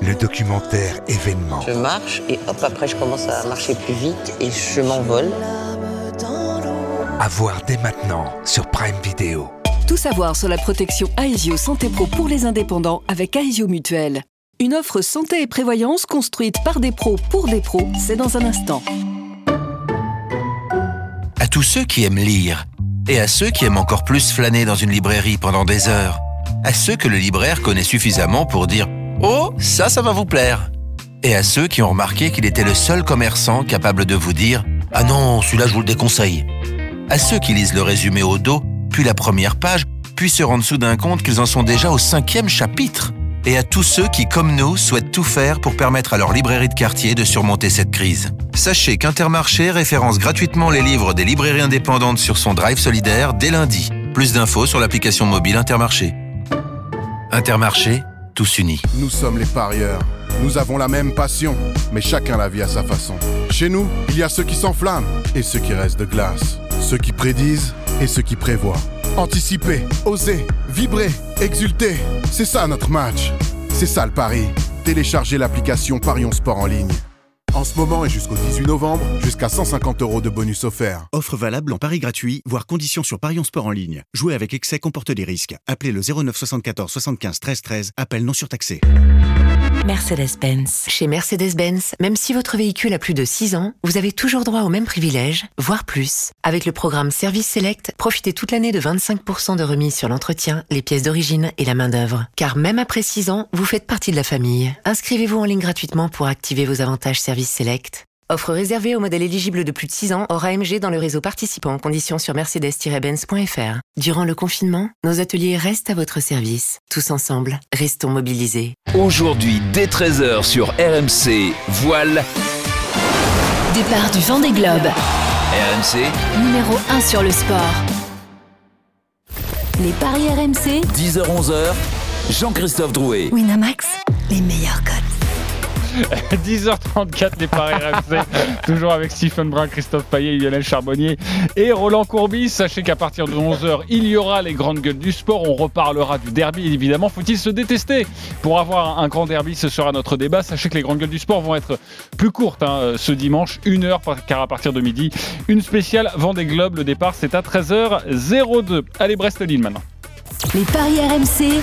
le documentaire événement. Je marche et hop, après je commence à marcher plus vite et je m'envole. À voir dès maintenant sur Prime Video. Tout savoir sur la protection Aesio Santé Pro pour les indépendants avec Aesio Mutuel. Une offre santé et prévoyance construite par des pros pour des pros, c'est dans un instant. À tous ceux qui aiment lire et à ceux qui aiment encore plus flâner dans une librairie pendant des heures. à ceux que le libraire connaît suffisamment pour dire Oh, ça, ça va vous plaire et à ceux qui ont remarqué qu'il était le seul commerçant capable de vous dire Ah non, celui-là je vous le déconseille. À ceux qui lisent le résumé au dos, puis la première page, puis se rendent soudain compte qu'ils en sont déjà au cinquième chapitre. Et à tous ceux qui, comme nous, souhaitent tout faire pour permettre à leur librairie de quartier de surmonter cette crise. Sachez qu'Intermarché référence gratuitement les livres des librairies indépendantes sur son drive solidaire dès lundi. Plus d'infos sur l'application mobile Intermarché. Intermarché, tous unis. Nous sommes les parieurs. Nous avons la même passion, mais chacun la vit à sa façon. Chez nous, il y a ceux qui s'enflamment et ceux qui restent de glace. Ceux qui prédisent et ceux qui prévoient. Anticiper, oser, vibrer, exulter. C'est ça notre match. C'est ça le pari. Téléchargez l'application Parion Sport en ligne. En ce moment et jusqu'au 18 novembre, jusqu'à 150 euros de bonus offerts. Offre valable en Paris gratuit, voire conditions sur Parion Sport en ligne. Jouer avec excès comporte des risques. Appelez le 09 74 75 13 13. Appel non surtaxé. Mercedes-Benz. Chez Mercedes-Benz, même si votre véhicule a plus de 6 ans, vous avez toujours droit aux mêmes privilèges, voire plus. Avec le programme Service Select, profitez toute l'année de 25% de remise sur l'entretien, les pièces d'origine et la main-d'œuvre. Car même après 6 ans, vous faites partie de la famille. Inscrivez-vous en ligne gratuitement pour activer vos avantages Service Select. Offre réservée aux modèles éligibles de plus de 6 ans hors AMG dans le réseau participant. Conditions sur mercedes-benz.fr. Durant le confinement, nos ateliers restent à votre service. Tous ensemble, restons mobilisés. Aujourd'hui, dès 13h sur RMC, voile Départ du Vendée Globe. RMC, Numéro 1 sur le sport. Les paris RMC. 10h-11h, Jean-Christophe Drouet. Winamax, les meilleurs codes. 10h34, les paris RMC. Toujours avec Stephen Brun, Christophe Payet, Lionel Charbonnier et Roland Courbis. Sachez qu'à partir de 11h, il y aura les grandes gueules du sport. On reparlera du derby, évidemment. Faut-il se détester pour avoir un grand derby? Ce sera notre débat. Sachez que les grandes gueules du sport vont être plus courtes hein, ce dimanche, une heure, car à partir de midi, une spéciale Vendée Globe. Le départ, c'est à 13h02. Allez, Brest-Lille maintenant. Les paris RMC.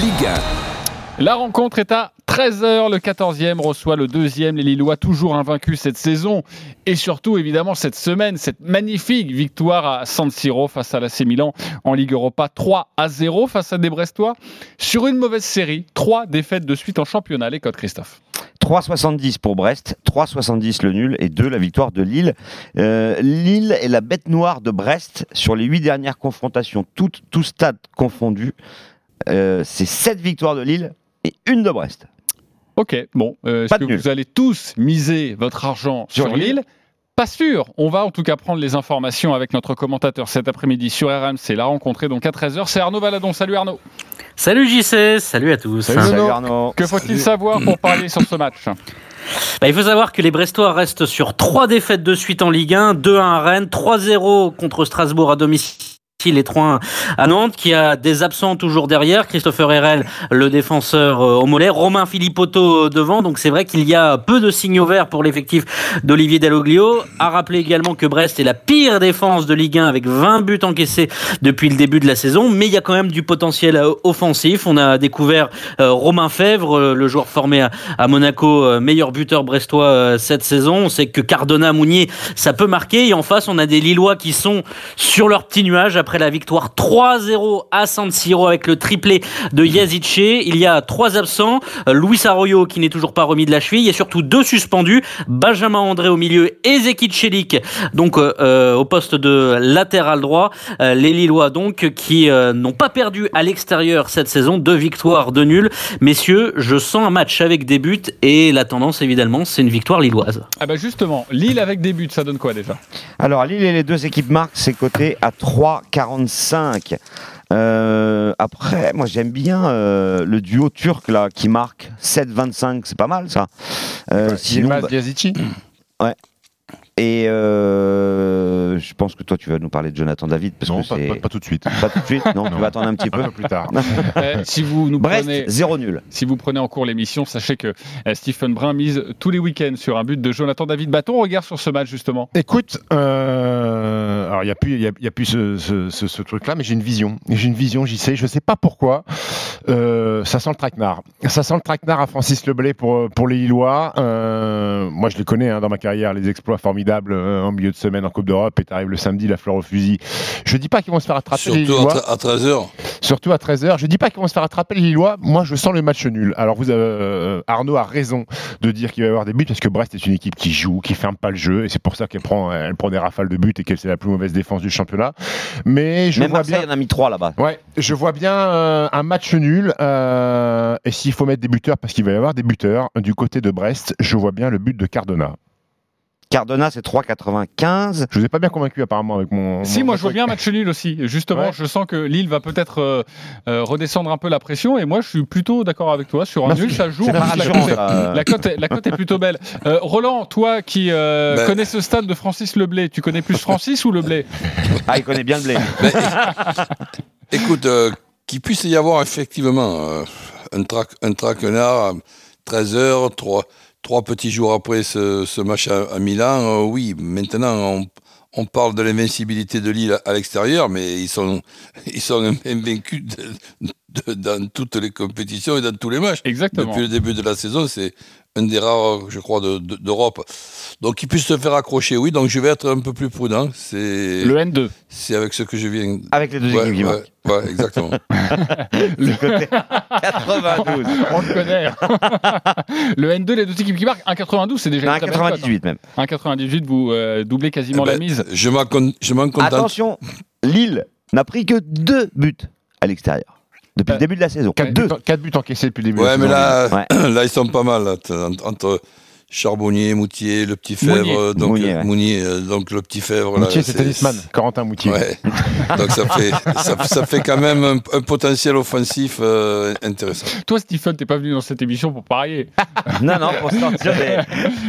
Ligue 1. La rencontre est à 13h. Le 14e reçoit le deuxième. Les Lillois toujours invaincus cette saison. Et surtout, évidemment, cette semaine, cette magnifique victoire à San Siro face à l'AC Milan en Ligue Europa. 3 à 0 face à des Brestois. Sur une mauvaise série, trois défaites de suite en championnat. Les codes, Christophe. 3,70 pour Brest, 3,70 le nul et 2 la victoire de Lille. Euh, Lille est la bête noire de Brest sur les huit dernières confrontations, toutes tout stade confondu. Euh, c'est 7 victoires de Lille et une de Brest. Ok, bon. euh, Est-ce que nul. vous allez tous miser votre argent sur, Sur Lille Lille Pas sûr. On va en tout cas prendre les informations avec notre commentateur cet après-midi sur RMC. La rencontre est donc à 13h. C'est Arnaud Valadon. Salut Arnaud. Salut JC, salut à tous. Arnaud. Que faut-il savoir pour parler sur ce match Bah, il faut savoir que les Brestois restent sur trois défaites de suite en Ligue 1, 2-1 à Rennes, 3-0 contre Strasbourg à domicile. Les 3 à Nantes, qui a des absents toujours derrière? Christopher Herel, le défenseur euh, au mollet. Romain Filipotto euh, devant. Donc c'est vrai qu'il y a peu de signaux verts pour l'effectif d'Olivier Dalloglio. À rappeler également que Brest est la pire défense de Ligue 1 avec 20 buts encaissés depuis le début de la saison. Mais il y a quand même du potentiel euh, offensif. On a découvert Romain Fèvre, le joueur formé à, Monaco, meilleur buteur brestois cette saison. On sait que Cardona, Mounier, ça peut marquer. Et en face, on a des Lillois qui sont sur leur petit nuage après la victoire 3-0 à San Siro avec le triplé de Yazice. Il y a trois absents. Euh, Luis Arroyo qui n'est toujours pas remis de la cheville. Il y a surtout deux suspendus. Benjamin André au milieu et Zeki Celik donc euh, euh, au poste de latéral droit. Euh, les Lillois donc qui euh, n'ont pas perdu à l'extérieur cette saison. Deux victoires, deux nuls. Messieurs, je sens un match avec des buts et la tendance évidemment c'est une victoire lilloise. Ah bah justement, Lille avec des buts, ça donne quoi déjà? Alors, Lille et les deux équipes marquent, c'est coté à 3,45. Euh, après, moi j'aime bien euh, le duo turc là qui marque 7,25, c'est pas mal ça. Euh, Yilmaz bah- Ouais. Et euh, je pense que toi tu vas nous parler de Jonathan David parce Non, que pas- c'est pas- pas tout de suite. Pas tout de suite. Non, tu vas attendre un petit peu. Un peu plus tard. Euh, si vous nous Brest, prenez zéro nul. Si vous prenez en cours l'émission, sachez que euh, Stephen Brun mise tous les week-ends sur un but de Jonathan David. Bâton, regard sur ce match justement. Écoute, euh, alors il n'y a plus, il y a, y a plus ce, ce- ce- ce truc-là, mais j'ai une vision. J'ai une vision, j'y sais, je sais pas pourquoi. Euh, ça sent le traquenard. Ça sent le traquenard à Francis Leblay pour, pour les Lillois. Euh, moi, je les connais hein, dans ma carrière, les exploits formidables euh, en milieu de semaine en Coupe d'Europe. Et t'arrives le samedi, la fleur au fusil. Je dis pas qu'ils vont se faire attraper. les Surtout à, Lillois. à 13h. Surtout à 13h. Je dis pas qu'ils vont se faire attraper les Lillois. Moi, je sens le match nul. Alors, vous avez, euh, Arnaud a raison de dire qu'il va y avoir des buts parce que Brest est une équipe qui joue, qui ferme pas le jeu et c'est pour ça qu'elle prend, elle prend des rafales de buts et qu'elle c'est la plus mauvaise défense du championnat. Mais je Même vois Marseille bien. en a mis 3 là-bas. Ouais, je vois bien euh, un match nul. Euh, et s'il faut mettre des buteurs, parce qu'il va y avoir des buteurs, du côté de Brest, je vois bien le but de Cardona. Cardona, c'est 3,95. Je vous ai pas bien convaincu apparemment avec mon. Si, mon- moi je vois bien match nul aussi. Justement, Ouais. je sens que Lille va peut-être euh, euh, redescendre un peu la pression et moi je suis plutôt d'accord avec toi sur un Merci. nul, ça joue. La, la cote est- la cote est plutôt belle. Euh, Roland, toi qui euh, Ben- connais ce stade de Francis Leblé, tu connais plus Francis ou Leblé Ah, il connaît bien le blé. Mais, écoute, euh, qu'il puisse y avoir effectivement euh, un, trac, un traquenard à 13h, trois, trois petits jours après ce, match à, Milan, euh, oui, maintenant on, parle de l'invincibilité de Lille à, à l'extérieur, mais ils sont, ils sont invaincus de- de- dans toutes les compétitions et dans tous les matchs. Exactement. Depuis le début de la saison, c'est un des rares, je crois, de- de- d'Europe. Donc, qu'ils puissent se faire accrocher, oui. Donc, je vais être un peu plus prudent. C'est Le N2. c'est avec ce que je viens. Avec les deux Ouais, équipes qui ouais, marquent. ouais, exactement. Le côté 92. On le connaît. le N2, les deux équipes qui marquent. 1,92, c'est déjà Non, une très belle cote, 98 même. hein. 1,98, vous euh, doublez quasiment Eh ben, la mise. M'en con- je m'en contente. Attention, Lille n'a pris que deux buts à l'extérieur depuis Euh, le début de la saison. 4 Deux. buts, quatre buts encaissés depuis le début. de Ouais, la mais saison. là, Ouais. là, ils sont pas mal. là, entre Charbonnier, Moutier, le petit Fèvre. Mounier. euh, Donc, Mounier, euh, ouais. Mounier, euh, donc le petit Fèvre. là, Moutier, c'est tennisman. Corentin Moutier. Ouais. Donc ça fait, ça, ça fait quand même un, un potentiel offensif euh, intéressant. Toi, Stephen, t'es pas venu dans cette émission pour parier. Non, non, pour sortir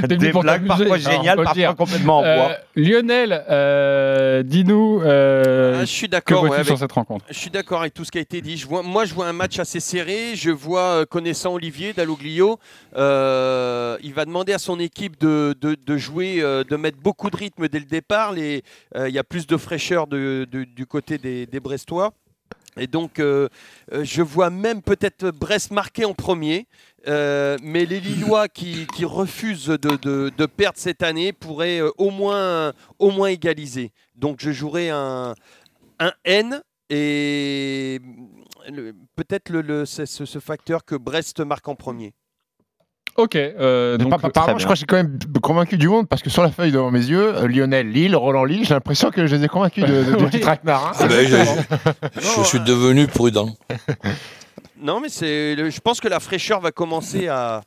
des, des pour blagues parfois géniales, parfois dire. complètement en Euh, bois. Lionel, euh, dis-nous euh, Ah, je suis d'accord. vois-tu ouais, avec- sur cette rencontre? Je suis d'accord avec tout ce qui a été dit. Je vois, moi, je vois un match assez serré. Je vois, connaissant Olivier Dalloglio, euh, il va demander à son équipe de, de- jouer, euh, de mettre beaucoup de rythme dès le départ. Euh, Il y a plus de fraîcheur du côté des, Brestois. Et donc, euh, euh, je vois même peut-être Brest marquer en premier. Euh, mais les Lillois qui, qui refusent de, de- perdre cette année pourraient euh, au, moins, au moins égaliser. Donc, je jouerai un, un N et peut-être le, ce facteur que Brest marque en premier. Ok. euh, Donc, je crois que j'ai quand même convaincu du monde parce que sur la feuille devant mes yeux, euh, Lionel Lille, Roland Lille, j'ai l'impression que je les ai convaincus de, de, du Oui. petit traquenard. hein. Ah ben, je, je- je suis devenu prudent. Non, mais c'est, je pense que la fraîcheur va commencer à,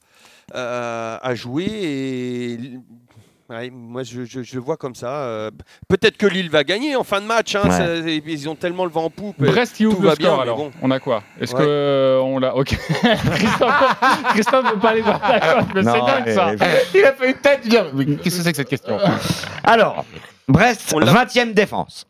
à, à jouer et ouais, moi je, je- vois comme ça. euh, Peut-être que Lille va gagner en fin de match. hein, Ouais. ça- ils ont tellement le vent en poupe. Brest qui ouvre le va score mais alors. bon. On a quoi? Est-ce Ouais. que euh, on l'a Ok. Christophe, Christophe veut pas aller voir la cote, mais c'est dingue ça. Il a fait une tête Qu'est-ce que c'est que cette question? Alors, Brest, On l'a- 20e défense.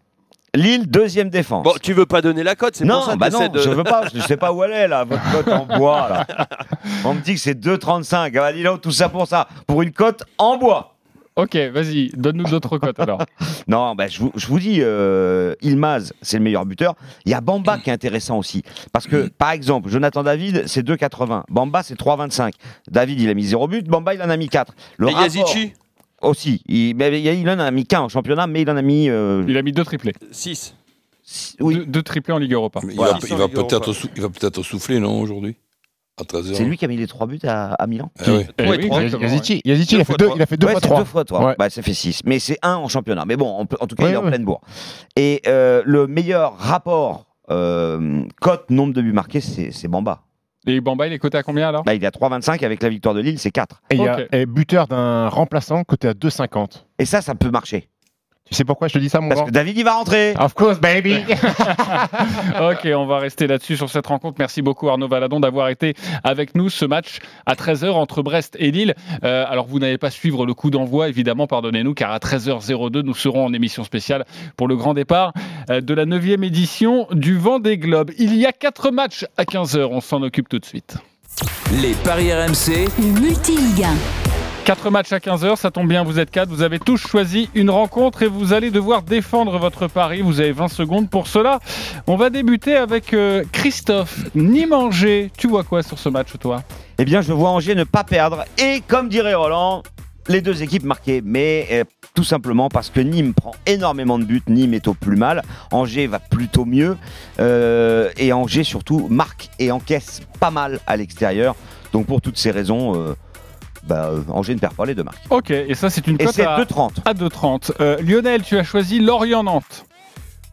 Lille, deuxième défense. Bon, tu veux pas donner la cote, c'est non, pour ça que bah non, de- je veux pas, je sais pas où elle est là, votre cote en bois là. On me dit que c'est 2,35. Ah bah dis donc, tout ça pour ça, pour une cote en bois. Ok, vas-y, donne-nous d'autres cotes alors. Non, bah, je, vous, je vous dis, euh, Ilmaz, c'est le meilleur buteur. Il y a Bamba qui est intéressant aussi. Parce que, par exemple, Jonathan David, c'est 2,80. Bamba, c'est 3,25. David, il a mis 0 but. Bamba, il en a mis 4. Le Et rapport- Yazici Aussi. Il, mais il en a mis qu'un en championnat, mais il en a mis. euh, Il a mis deux triplés. 6. oui. Deux, deux triplés en Ligue Europa. Mais il, Voilà. va, il va peut-être il va peut-être souffler, non, aujourd'hui? À 13h. C'est lui qui a mis les 3 buts à, à Milan. Ah oui. Eh oui, Yazici, il a fait deux, il a fait deux Ouais, fois c'est trois. deux fois toi. Ouais. Bah, ça fait 6. Mais c'est un en championnat. Mais bon, on peut- en tout cas, Ouais, il est en pleine bourre. Et euh, le meilleur rapport euh, cote nombre de buts marqués, c'est Bamba. Et Bamba, il est coté à combien alors? Bah, il est à 3,25 avec la victoire de Lille, c'est 4. Et il y a buteur d'un remplaçant côté à 2,50. Et ça, ça peut marcher. Tu sais pourquoi je te dis ça, mon Parce grand que David, il va rentrer. Of course, baby Ok, on va rester là-dessus sur cette rencontre. Merci beaucoup Arnaud Valadon d'avoir été avec nous ce match à 13h entre Brest et Lille. Euh, alors vous n'allez pas suivre le coup d'envoi, évidemment, pardonnez-nous, car à 13h02, nous serons en émission spéciale pour le grand départ euh, de la 9e édition du Vendée Globe. Il y a quatre matchs à 15h, on s'en occupe tout de suite. Les paris RMC, Le multi-Ligue 1. 4 matchs à 15h, ça tombe bien, vous êtes 4, vous avez tous choisi une rencontre et vous allez devoir défendre votre pari. Vous avez 20 secondes pour cela. On va débuter avec euh, Christophe Nîmes-Angers. Tu vois quoi sur ce match, toi? Eh bien, je vois Angers ne pas perdre. Et comme dirait Roland, les deux équipes marquées, mais euh, tout simplement parce que Nîmes prend énormément de buts. Nîmes est au plus mal. Angers va plutôt mieux. euh, et Angers, surtout, marque et encaisse pas mal à l'extérieur. Donc, pour toutes ces raisons, bah, euh, Angers ne perd pas les deux marques. Ok, et ça c'est une cote à 2,30. À 2,30. Euh, Lionel, tu as choisi Lorient-Nantes.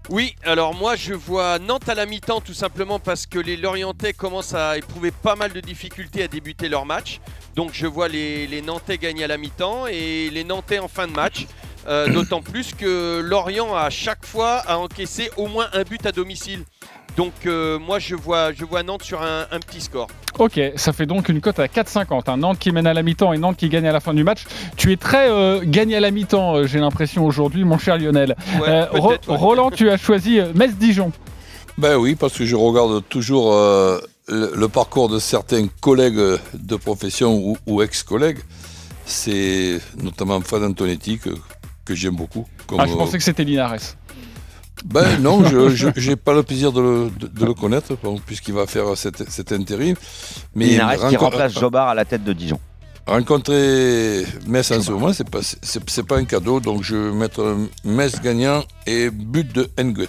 Oui, alors moi je vois Nantes à la mi-temps tout simplement parce que les Lorientais commencent à éprouver pas mal de difficultés à débuter leur match. Donc je vois les, les Nantais gagner à la mi-temps et les Nantais en fin de match. Euh, D'autant plus que Lorient à chaque fois a encaissé au moins un but à domicile. Donc euh, moi je vois, je vois Nantes sur un, un petit score. Ok, ça fait donc une cote à 4,50. Un Nantes qui mène à la mi-temps et Nantes qui gagne à la fin du match. Tu es très euh, gagné à la mi-temps, euh, j'ai l'impression aujourd'hui, mon cher Lionel. Ouais, Euh, Ro- peut-être, ouais. Roland, tu as choisi Metz-Dijon. Ben oui, parce que je regarde toujours euh, le, le parcours de certains collègues de profession ou, ou ex-collègues. C'est notamment Fred Antonetti que, que j'aime beaucoup. comme, Ah, je pensais que c'était Linares. Ben non, je n'ai pas le plaisir de le, de- de le connaître, puisqu'il va faire cet, cet intérim. Mais Linares qui remplace Jobard à la tête de Dijon. Rencontrer Metz en ce moment, c'est pas, c'est, pas un cadeau, donc je vais mettre Metz gagnant et but de Nguet.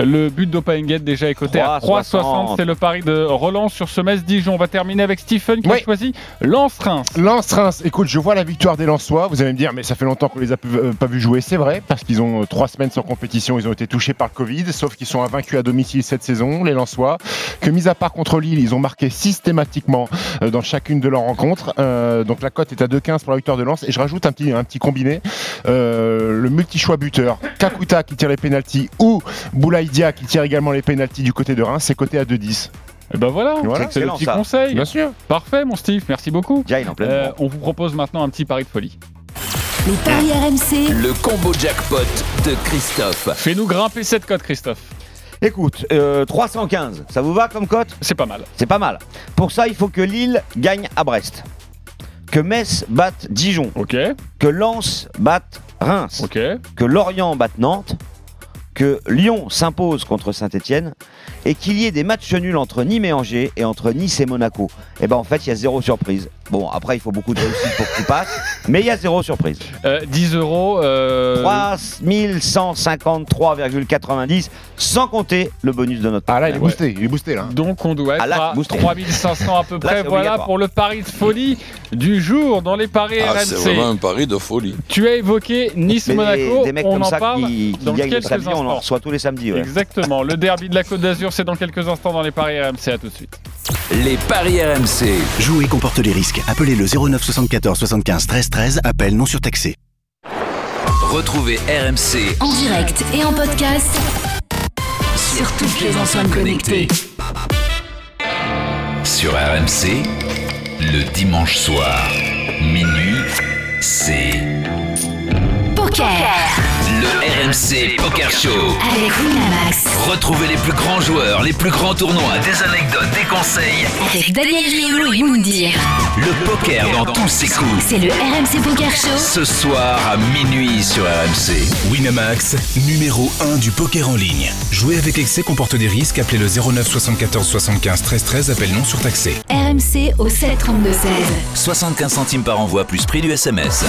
Le but d'Opaenguet déjà est coté à 3,60. 3,60. C'est le pari de Roland sur ce Metz-Dijon. On va terminer avec Stephen qui a choisi Lens-Reims. Lens-Reims, écoute, je vois la victoire des Lensois. Vous allez me dire, mais ça fait longtemps qu'on les a pu- euh, pas vus jouer. C'est vrai, parce qu'ils ont euh, trois semaines sans compétition. Ils ont été touchés par le Covid, sauf qu'ils sont invaincus à domicile cette saison, les Lensois. Que mis à part contre Lille, ils ont marqué systématiquement euh, dans chacune de leurs rencontres. Euh, donc la cote est à 2,15 pour la victoire de Lens. Et je rajoute un petit, un petit combiné. Euh, le multi-choix buteur, Kakuta qui tire les pénalties ou Boulaïdia qui tire également les pénalties du côté de Reims, c'est coté à 2,10. Et ben voilà, Voilà. c'est le petit ça. conseil. Bien sûr. Parfait, mon Steve, merci beaucoup. en Euh, on vous propose maintenant un petit pari de folie. Les paris RMC. Le combo jackpot de Christophe. Fais-nous grimper cette cote, Christophe. Écoute, euh, 315, ça vous va comme cote? C'est pas mal. C'est pas mal. Pour ça, il faut que Lille gagne à Brest. Que Metz batte Dijon. Ok. Que Lens batte Reims. Que Lorient batte Nantes. Que Lyon s'impose contre Saint-Etienne. Et qu'il y ait des matchs nuls entre Nîmes et Angers et entre Nice et Monaco. Et ben en fait, il y a zéro surprise. Bon, après, il faut beaucoup de réussite pour que tu passes. Mais il y a zéro surprise. Euh, 10 euros. euh, 3153,90 sans compter le bonus de notre Ah là, il est boosté, il est boosté là. Donc on doit être Ah, là, à boosté. 3500 à peu Là, près. c'est voilà pour le pari de folie du jour dans les paris Ah, c'est RMC. vraiment un pari de folie. Tu as évoqué Mais Nice-Monaco. des mecs On comme en ça parle qui, qui dans quelques samedi, on en instants. reçoit tous les samedis. ouais. Exactement. Le derby de la Côte d'Azur, c'est dans quelques instants dans les paris RMC. À tout de suite. Les paris RMC. Jouer comporte les risques. Appelez le 09 74 75 13 13. Appel non surtaxé. Retrouvez RMC En direct et en podcast sur toutes les enceintes connectées. sur RMC. Le dimanche soir, minuit, c'est Poker le RMC Poker Show. avec Winamax. Retrouvez les plus grands joueurs, les plus grands tournois, des anecdotes, des conseils. Avec Daniel Riolo et Moundir. Le poker dans tous ses coups. C'est le RMC Poker Show. Ce soir à minuit sur RMC. Winamax, numéro 1 du poker en ligne. Jouer avec excès comporte des risques. Appelez le 09 74 75 13 13. Appel non surtaxé. RMC au 732 16. 75 centimes par envoi plus prix du SMS.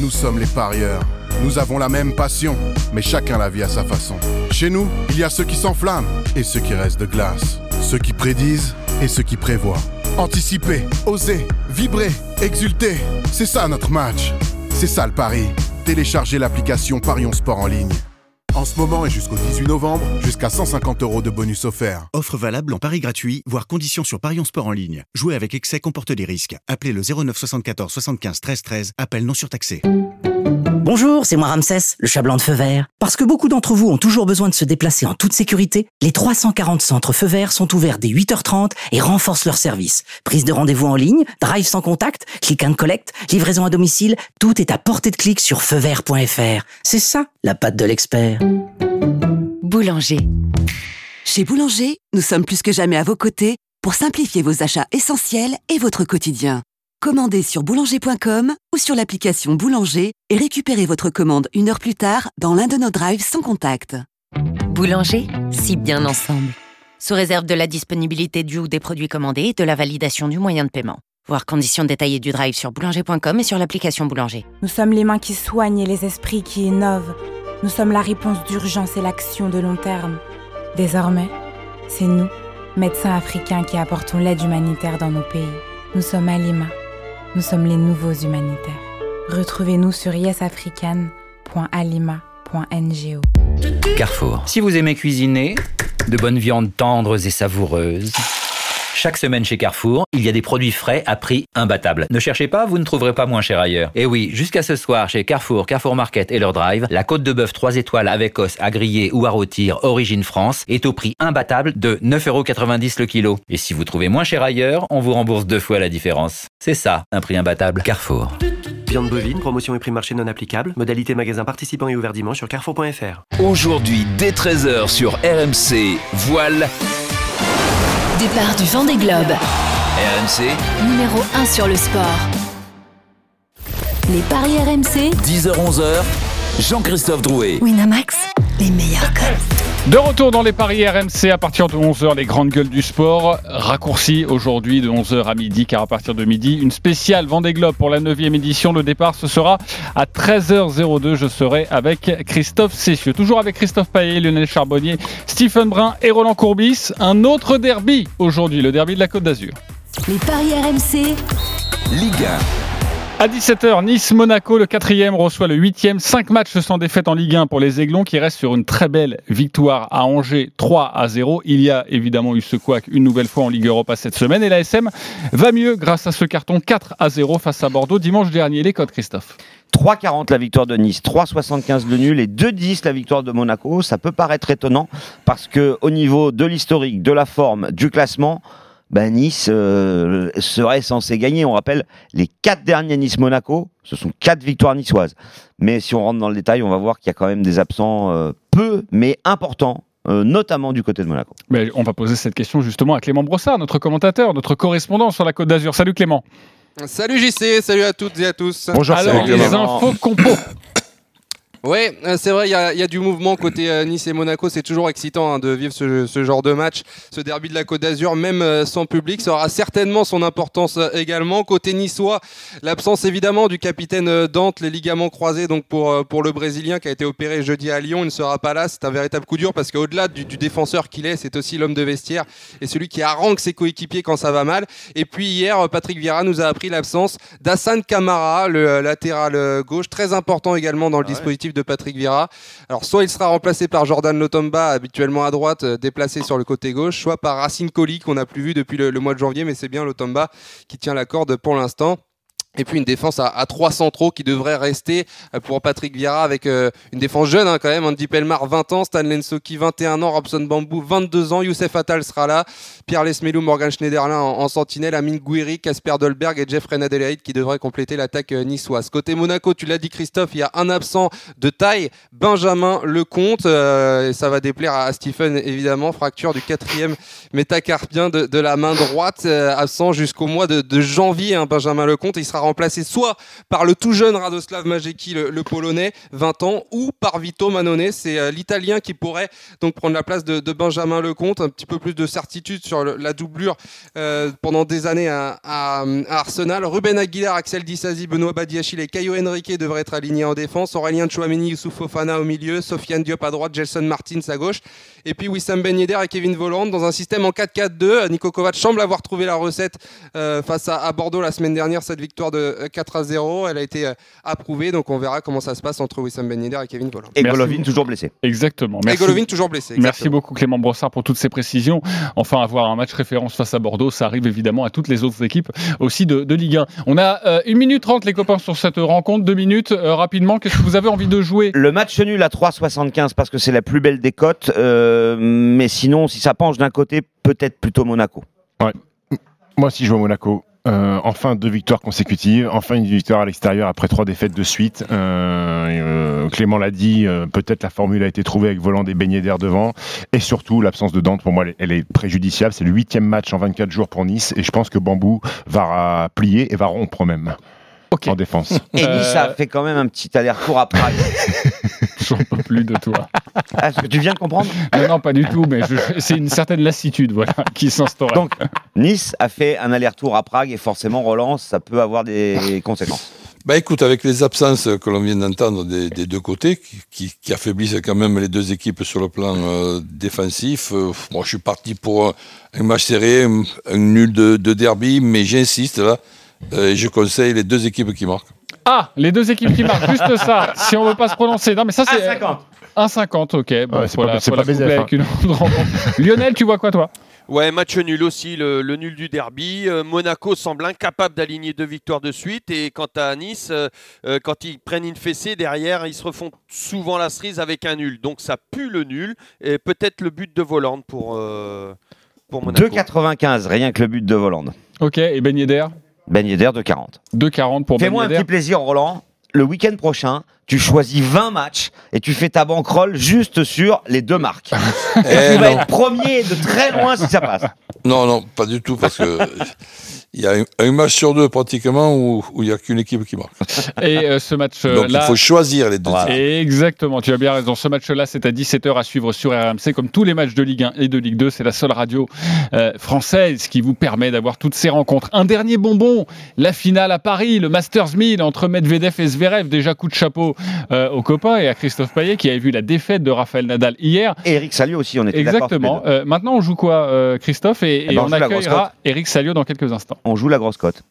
Nous sommes les parieurs. Nous avons la même passion, mais chacun la vit à sa façon. Chez nous, il y a ceux qui s'enflamment et ceux qui restent de glace. Ceux qui prédisent et ceux qui prévoient. Anticiper, oser, vibrer, exulter. C'est ça notre match. C'est ça le pari. Téléchargez l'application Parions Sport en ligne. En ce moment et jusqu'au 18 novembre, jusqu'à 150 euros de bonus offerts. Offre valable en pari gratuit, voire conditions sur Parions Sport en ligne. Jouer avec excès comporte des risques. Appelez le 09 74 75 13 13. Appel non surtaxé. Bonjour, c'est moi Ramsès, le chat blanc de feu vert. Parce que beaucoup d'entre vous ont toujours besoin de se déplacer en toute sécurité, les 340 centres feu vert sont ouverts dès 8h30 et renforcent leur service. Prise de rendez-vous en ligne, drive sans contact, click and collect, livraison à domicile, tout est à portée de clic sur feuvert.fr. C'est ça, la patte de l'expert. Boulanger. Chez Boulanger, nous sommes plus que jamais à vos côtés pour simplifier vos achats essentiels et votre quotidien. Commandez sur boulanger.com ou sur l'application Boulanger et récupérez votre commande une heure plus tard dans l'un de nos drives sans contact. Boulanger, si bien ensemble. Sous réserve de la disponibilité du ou des produits commandés et de la validation du moyen de paiement. Voir conditions détaillées du drive sur boulanger.com et sur l'application Boulanger. Nous sommes les mains qui soignent et les esprits qui innovent. Nous sommes la réponse d'urgence et l'action de long terme. Désormais, c'est nous, médecins africains, qui apportons l'aide humanitaire dans nos pays. Nous sommes Alima. Nous sommes les nouveaux humanitaires. Retrouvez-nous sur yesafrican.alima.ngo. Carrefour. Si vous aimez cuisiner, de bonnes viandes tendres et savoureuses. Chaque semaine chez Carrefour, il y a des produits frais à prix imbattable. Ne cherchez pas, vous ne trouverez pas moins cher ailleurs. Et oui, jusqu'à ce soir, chez Carrefour, Carrefour Market et leur drive, la côte de bœuf 3 étoiles avec os à griller ou à rôtir, origine France, est au prix imbattable de 9,90€ le kilo. Et si vous trouvez moins cher ailleurs, on vous rembourse deux fois la différence. C'est ça, un prix imbattable. Carrefour. Viande bovine, promotion et prix marché non applicable. Modalité magasin participant et ouvert dimanche sur carrefour.fr. Aujourd'hui, dès 13h sur RMC, voile. Départ du Vendée Globe. RMC, Numéro 1 sur le sport. Les paris RMC. 10h-11h, Jean-Christophe Drouet. Winamax, les meilleurs codes. De retour dans les paris RMC à partir de 11h, les grandes gueules du sport. Raccourci aujourd'hui de 11h à midi, car à partir de midi, une spéciale Vendée Globe pour la 9e édition. Le départ, ce sera à 13h02. Je serai avec Christophe Cessieux. Toujours avec Christophe Paillet, Lionel Charbonnier, Stephen Brun et Roland Courbis. Un autre derby aujourd'hui, le derby de la Côte d'Azur. Les paris RMC. Ligue 1. À 17h, Nice-Monaco, le quatrième, reçoit le huitième. Cinq matchs sans défaite en Ligue 1 pour les Aiglons qui restent sur une très belle victoire à Angers 3 à 0. Il y a évidemment eu ce couac une nouvelle fois en Ligue Europa cette semaine et la SM va mieux grâce à ce carton 4 à 0 face à Bordeaux dimanche dernier. Les codes, Christophe 3,40 la victoire de Nice, 3,75 le nul et 2,10 la victoire de Monaco. Ça peut paraître étonnant parce que au niveau de l'historique, de la forme, du classement, ben Nice euh, serait censé gagner. On rappelle les quatre derniers Nice-Monaco, ce sont quatre victoires niçoises. Mais si on rentre dans le détail, on va voir qu'il y a quand même des absents euh, peu, mais importants. euh, notamment du côté de Monaco. Mais on va poser cette question justement à Clément Brossard, notre commentateur, notre correspondant sur la Côte d'Azur. Salut Clément. Salut JC, salut à toutes et à tous. Alors, les infos compo. Ouais, euh, c'est vrai, il y, y a du mouvement côté euh, Nice et Monaco. C'est toujours excitant hein, de vivre ce, ce genre de match. Ce derby de la Côte d'Azur, même euh, sans public, ça aura certainement son importance euh, également. Côté niçois, l'absence évidemment du capitaine Dante, les ligaments croisés donc pour, pour le Brésilien qui a été opéré jeudi à Lyon. Il ne sera pas là. C'est un véritable coup dur parce qu'au-delà du, du défenseur qu'il est, c'est aussi l'homme de vestiaire et celui qui harangue ses coéquipiers quand ça va mal. Et puis hier, Patrick Vieira nous a appris l'absence d'Hassan Kamara, le latéral gauche, très important également dans le dispositif de Patrick Vieira. Alors soit il sera remplacé par Jordan Lotomba, habituellement à droite, euh, déplacé sur le côté gauche, soit par Racine Colli qu'on n'a plus vu depuis le mois de janvier, mais c'est bien Lotomba qui tient la corde pour l'instant. Et puis une défense à, à 3 centraux qui devrait rester euh, pour Patrick Vieira avec euh, une défense jeune hein, quand même. Andy Pelmar 20 ans, Stan Lensoki 21 ans, Robson Bambou 22 ans, Youssef Attal sera là, Pierre Lesmelou, Morgan Schneiderlin en, en sentinelle, Amine Gouiri, Casper Dolberg et Jeffrey Adelaide qui devraient compléter l'attaque euh, niçoise. Côté Monaco, tu l'as dit Christophe, il y a un absent de taille, Benjamin Lecomte, ça va déplaire à Stephen évidemment, fracture du quatrième métacarpien de, la main droite, absent jusqu'au mois de, de janvier, hein, Benjamin Lecomte, il sera remplacé soit par le tout jeune Radoslav Majecki, le, polonais, 20 ans, ou par Vito Manone, c'est euh, l'italien qui pourrait donc prendre la place de, Benjamin Lecomte, un petit peu plus de certitude sur la doublure euh, pendant des années à, Arsenal. Ruben Aguilar, Axel Disasi, Benoît Badiachil et Caio Henrique devraient être alignés en défense. Aurélien Chouameni, Youssouf Fofana au milieu, Sofiane Diop à droite, Gelson Martins à gauche. Et puis Wissam Ben Yedder et Kevin Voland dans un système en 4-4-2. Nico Kovac semble avoir trouvé la recette euh, face à Bordeaux la semaine dernière, cette victoire de euh, 4 à 0. Elle a été euh, approuvée, donc on verra comment ça se passe entre Wissam Ben Yedder et Kevin Voland. Et. Golovin toujours blessé. Exactement. Et Golovin toujours blessé. Merci beaucoup Clément Brossard pour toutes ces précisions. Enfin, avoir un match référence face à Bordeaux, ça arrive évidemment à toutes les autres équipes aussi de, de Ligue 1. On a euh, une minute trente les copains sur cette rencontre, deux minutes euh, rapidement. Qu'est-ce que vous avez envie de jouer? Le match nul à 3,75 parce que c'est la plus belle des cotes. euh, mais sinon, si ça penche d'un côté, peut-être plutôt Monaco. Ouais. Moi, si je vois Monaco, euh, enfin deux victoires consécutives, enfin une victoire à l'extérieur après trois défaites de suite. Euh, euh, Clément l'a dit, peut-être la formule a été trouvée avec volant des beignets d'air devant. Et surtout, l'absence de Dante, pour moi, elle est préjudiciable. C'est le huitième match en 24 jours pour Nice. Et je pense que Bambou va plier et va rompre même. En défense. Et Euh, Nice a fait quand même un petit aller-retour à Prague. J'en peux plus de toi. Ah, Est-ce que tu viens de comprendre? Non, non, pas du tout, mais je- c'est une certaine lassitude voilà, qui s'instaure. Donc, Nice a fait un aller-retour à Prague et forcément, Roland, ça peut avoir des conséquences. Bah écoute, avec les absences que l'on vient d'entendre des, des deux côtés, qui, qui- qui affaiblissent quand même les deux équipes sur le plan euh, défensif, euh, moi je suis parti pour un, un match serré, un, un nul de, de derby, mais j'insiste là, euh, et je conseille les deux équipes qui marquent. Ah, les deux équipes qui marquent, juste ça. Si on veut pas se prononcer. Non, mais ça, c'est. 1,50. 1,50, ok. Bon, Ouais, c'est pas- la- c'est faut pas BZF, avec une autre rencontre. Lionel, tu vois quoi, toi? Ouais, match nul aussi, le, le nul du derby. Euh, Monaco semble incapable d'aligner deux victoires de suite. Et quant à Nice, euh, euh, quand ils prennent une fessée derrière, ils se refont souvent la cerise avec un nul. Donc ça pue le nul. Et peut-être le but de Volande pour, euh, pour Monaco. 2,95, rien que le but de Volande. Ok, et Ben Yedder? Ben Yedder, 2,40. 2,40 pour Ben Fais-moi un petit plaisir, Roland. Le week-end prochain, tu choisis 20 matchs et tu fais ta bankroll juste sur les deux marques. Eh tu vas non. être premier de très loin si ça passe. Non, non, pas du tout, parce que il y a un, match sur deux pratiquement où où il n'y a qu'une équipe qui marque. Et euh, ce Donc match-là. il faut choisir les deux. Exactement, tu as bien raison. Ce match-là, c'est à 17h à suivre sur RMC. Comme tous les matchs de Ligue 1 et de Ligue 2, c'est la seule radio euh, française qui vous permet d'avoir toutes ces rencontres. Un dernier bonbon, la finale à Paris, le Masters 1000 entre Medvedev et Zverev. Déjà coup de chapeau euh, aux copains et à Christophe Payet qui avait vu la défaite de Raphaël Nadal hier. Et Eric Salio aussi, on était Exactement. Euh, maintenant, on joue quoi, euh, Christophe? Et, Eh et ben, on accueillera. Eric Salio dans quelques instants. On joue la grosse cote.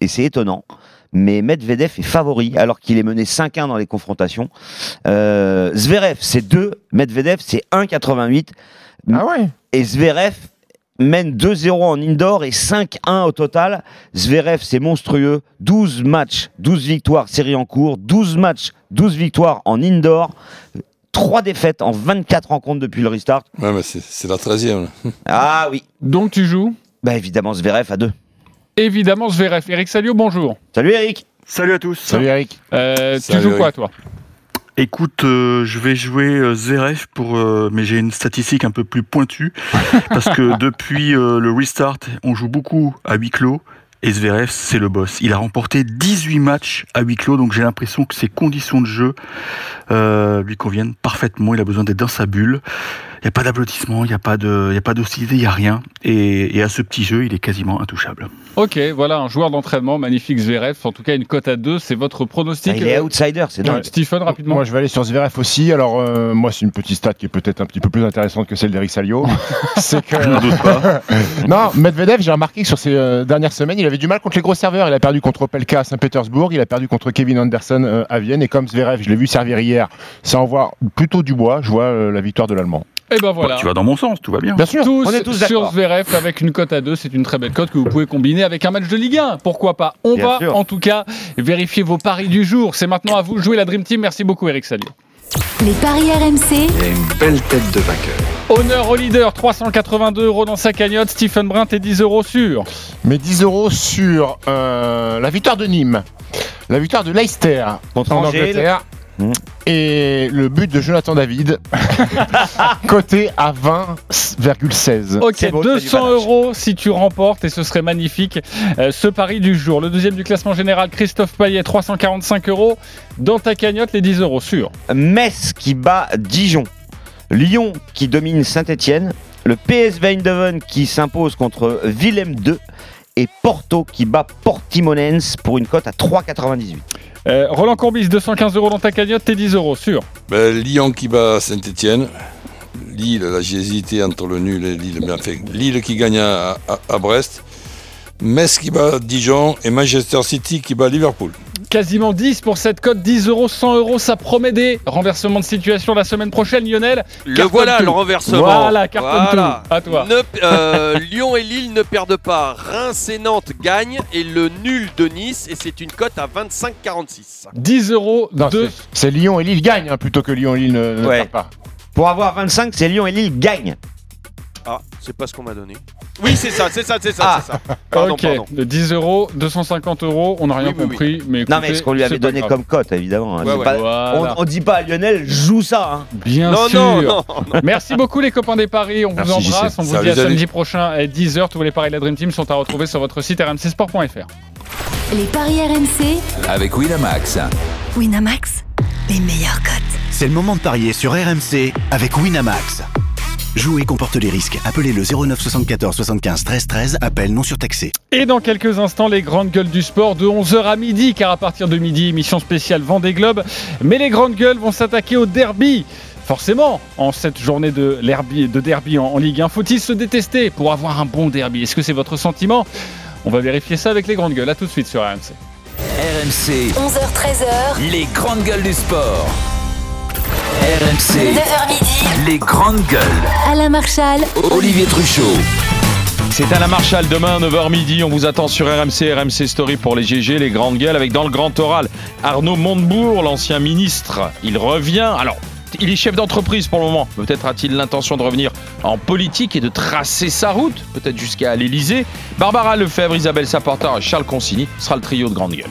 Et c'est étonnant. Mais Medvedev est favori alors qu'il est mené 5-1 dans les confrontations. Euh, Zverev, c'est 2. Medvedev, c'est 1,88. Ah ouais Et Zverev mène 2-0 en indoor et 5-1 au total. Zverev, c'est monstrueux. 12 matchs, 12 victoires, série en cours. 12 matchs, 12 victoires en indoor. 3 défaites en 24 rencontres depuis le restart. Ouais, mais c'est c'est la 13e. là. Ah oui. Donc tu joues? Bah évidemment Zverev à 2. Évidemment, Zverev. Eric Salio, bonjour. Salut Eric. Salut à tous. Salut Eric. Euh, tu joues quoi, toi Écoute, euh, je vais jouer euh, Zverev pour, euh, mais j'ai une statistique un peu plus pointue parce que depuis euh, le restart, on joue beaucoup à huis clos et Zverev c'est le boss. Il a remporté 18 matchs à huis clos, donc j'ai l'impression que ses conditions de jeu euh, lui conviennent parfaitement. Il a besoin d'être dans sa bulle. Il n'y a pas d'applaudissements, il n'y a pas de, il y a pas d'hostilité, il n'y a rien. Et, et à ce petit jeu, il est quasiment intouchable. Ok, voilà, un joueur d'entraînement, magnifique Zverev. En tout cas, une cote à 2, c'est votre pronostic. Ah, il est Euh, outsider, c'est ouais, dingue. Stephen, rapidement. Moi, je vais aller sur Zverev aussi. Alors, euh, moi, c'est une petite stat qui est peut-être un petit peu plus intéressante que celle d'Eric Salio. c'est que. Je n'en doute pas. non, Medvedev, j'ai remarqué que sur ces euh, dernières semaines, il avait du mal contre les gros serveurs. Il a perdu contre Opelka à Saint-Pétersbourg, il a perdu contre Kevin Anderson euh, à Vienne. Et comme Zverev, je l'ai vu servir hier, ça envoie plutôt du bois. Je vois euh, la victoire de l'Allemand. Et ben voilà. Tu vas dans mon sens, tout va bien. Bien sûr. Tous, On est tous sur. Zverev avec une cote à 2, c'est une très belle cote que vous pouvez combiner avec un match de Ligue 1. Pourquoi pas On Bien va sûr. en tout cas vérifier vos paris du jour. C'est maintenant à vous de jouer la Dream Team. Merci beaucoup Eric Salio. Les paris RMC, Et une belle tête de vainqueur. Honneur au leader, 382 euros dans sa cagnotte. Stephen Brun, t'es 10 euros sûr. Mais 10 euros sur euh, la victoire de Nîmes, la victoire de Leicester Contre en Angers, Angleterre. Mmh. Et le but de Jonathan David, coté à 20,16. Ok, beau, c'est du 200 panache. euros si tu remportes et ce serait magnifique euh, ce pari du jour. Le deuxième du classement général, Christophe Payet, 345 euros. Dans ta cagnotte, les 10 euros sûr. Metz qui bat Dijon. Lyon qui domine Saint-Etienne. Le PSV Eindhoven qui s'impose contre Willem II. Et Porto qui bat Portimonense pour une cote à 3,98. Euh, Roland Courbis, 215 euros dans ta cagnotte, tes 10 euros sûr. Ben, Lyon qui bat Saint-Etienne. Lille, là j'ai hésité entre le nul et Lille. Mais enfin, Lille qui gagne à Brest. Metz qui bat Dijon et Manchester City qui bat Liverpool. Quasiment 10 pour cette cote, 10 euros, 100 euros, ça promet des renversements de situation la semaine prochaine, Lionel. Le voilà, tout. le renversement. Voilà, cartonne Voilà. tout. À toi. Ne- euh, Lyon et Lille ne perdent pas. Reims et Nantes gagnent et le nul de Nice et c'est une cote à 25,46. 10 euros, Non, de... c'est- C'est Lyon et Lille gagnent hein, plutôt que Lyon et Lille ne, ne Ouais. perdent pas. Pour avoir 25, c'est Lyon et Lille gagnent. C'est pas ce qu'on m'a donné. Oui, c'est ça, c'est ça, c'est ça, Ah. c'est ça. Pardon, ok, pardon. de 10 euros, 250 euros, on n'a rien Oui, oui, oui. compris. Mais non, mais écoutez, ce qu'on lui avait donné grave. comme cote, évidemment. hein. Ouais, C'est ouais. pas- Voilà. on, on dit pas à Lionel, joue ça. hein. Bien Non, sûr. non, non, Merci beaucoup les copains des paris, on Merci, vous embrasse, on vous Salut, dit à salut. samedi prochain à 10h. Tous les paris de la Dream Team sont à retrouver sur votre site rmcsport.fr. Les paris RMC avec Winamax. Winamax, les meilleurs cotes. C'est le moment de parier sur RMC avec Winamax. Jouer comporte les risques. Appelez le 09 74 75 13 13. Appel non surtaxé. Et dans quelques instants, les grandes gueules du sport de 11h à midi, car à partir de midi, émission spéciale Vendée Globe. Mais les grandes gueules vont s'attaquer au derby. Forcément, en cette journée de, de derby en, en Ligue 1, faut-il se détester pour avoir un bon derby? Est-ce que c'est votre sentiment? On va vérifier ça avec les grandes gueules. A tout de suite sur RMC. RMC, 11h13h, les grandes gueules du sport. RMC, 9h midi, les grandes gueules. Alain Marchal, Olivier Truchot. C'est Alain Marchal demain 9h midi. On vous attend sur RMC, RMC Story pour les GG, les grandes gueules, avec dans le grand oral Arnaud Montebourg, l'ancien ministre. Il revient. Alors, il est chef d'entreprise pour le moment. Peut-être a-t-il l'intention de revenir en politique et de tracer sa route, peut-être jusqu'à l'Elysée. Barbara Lefebvre, Isabelle Saporta et Charles Consigny sera le trio de grandes gueules.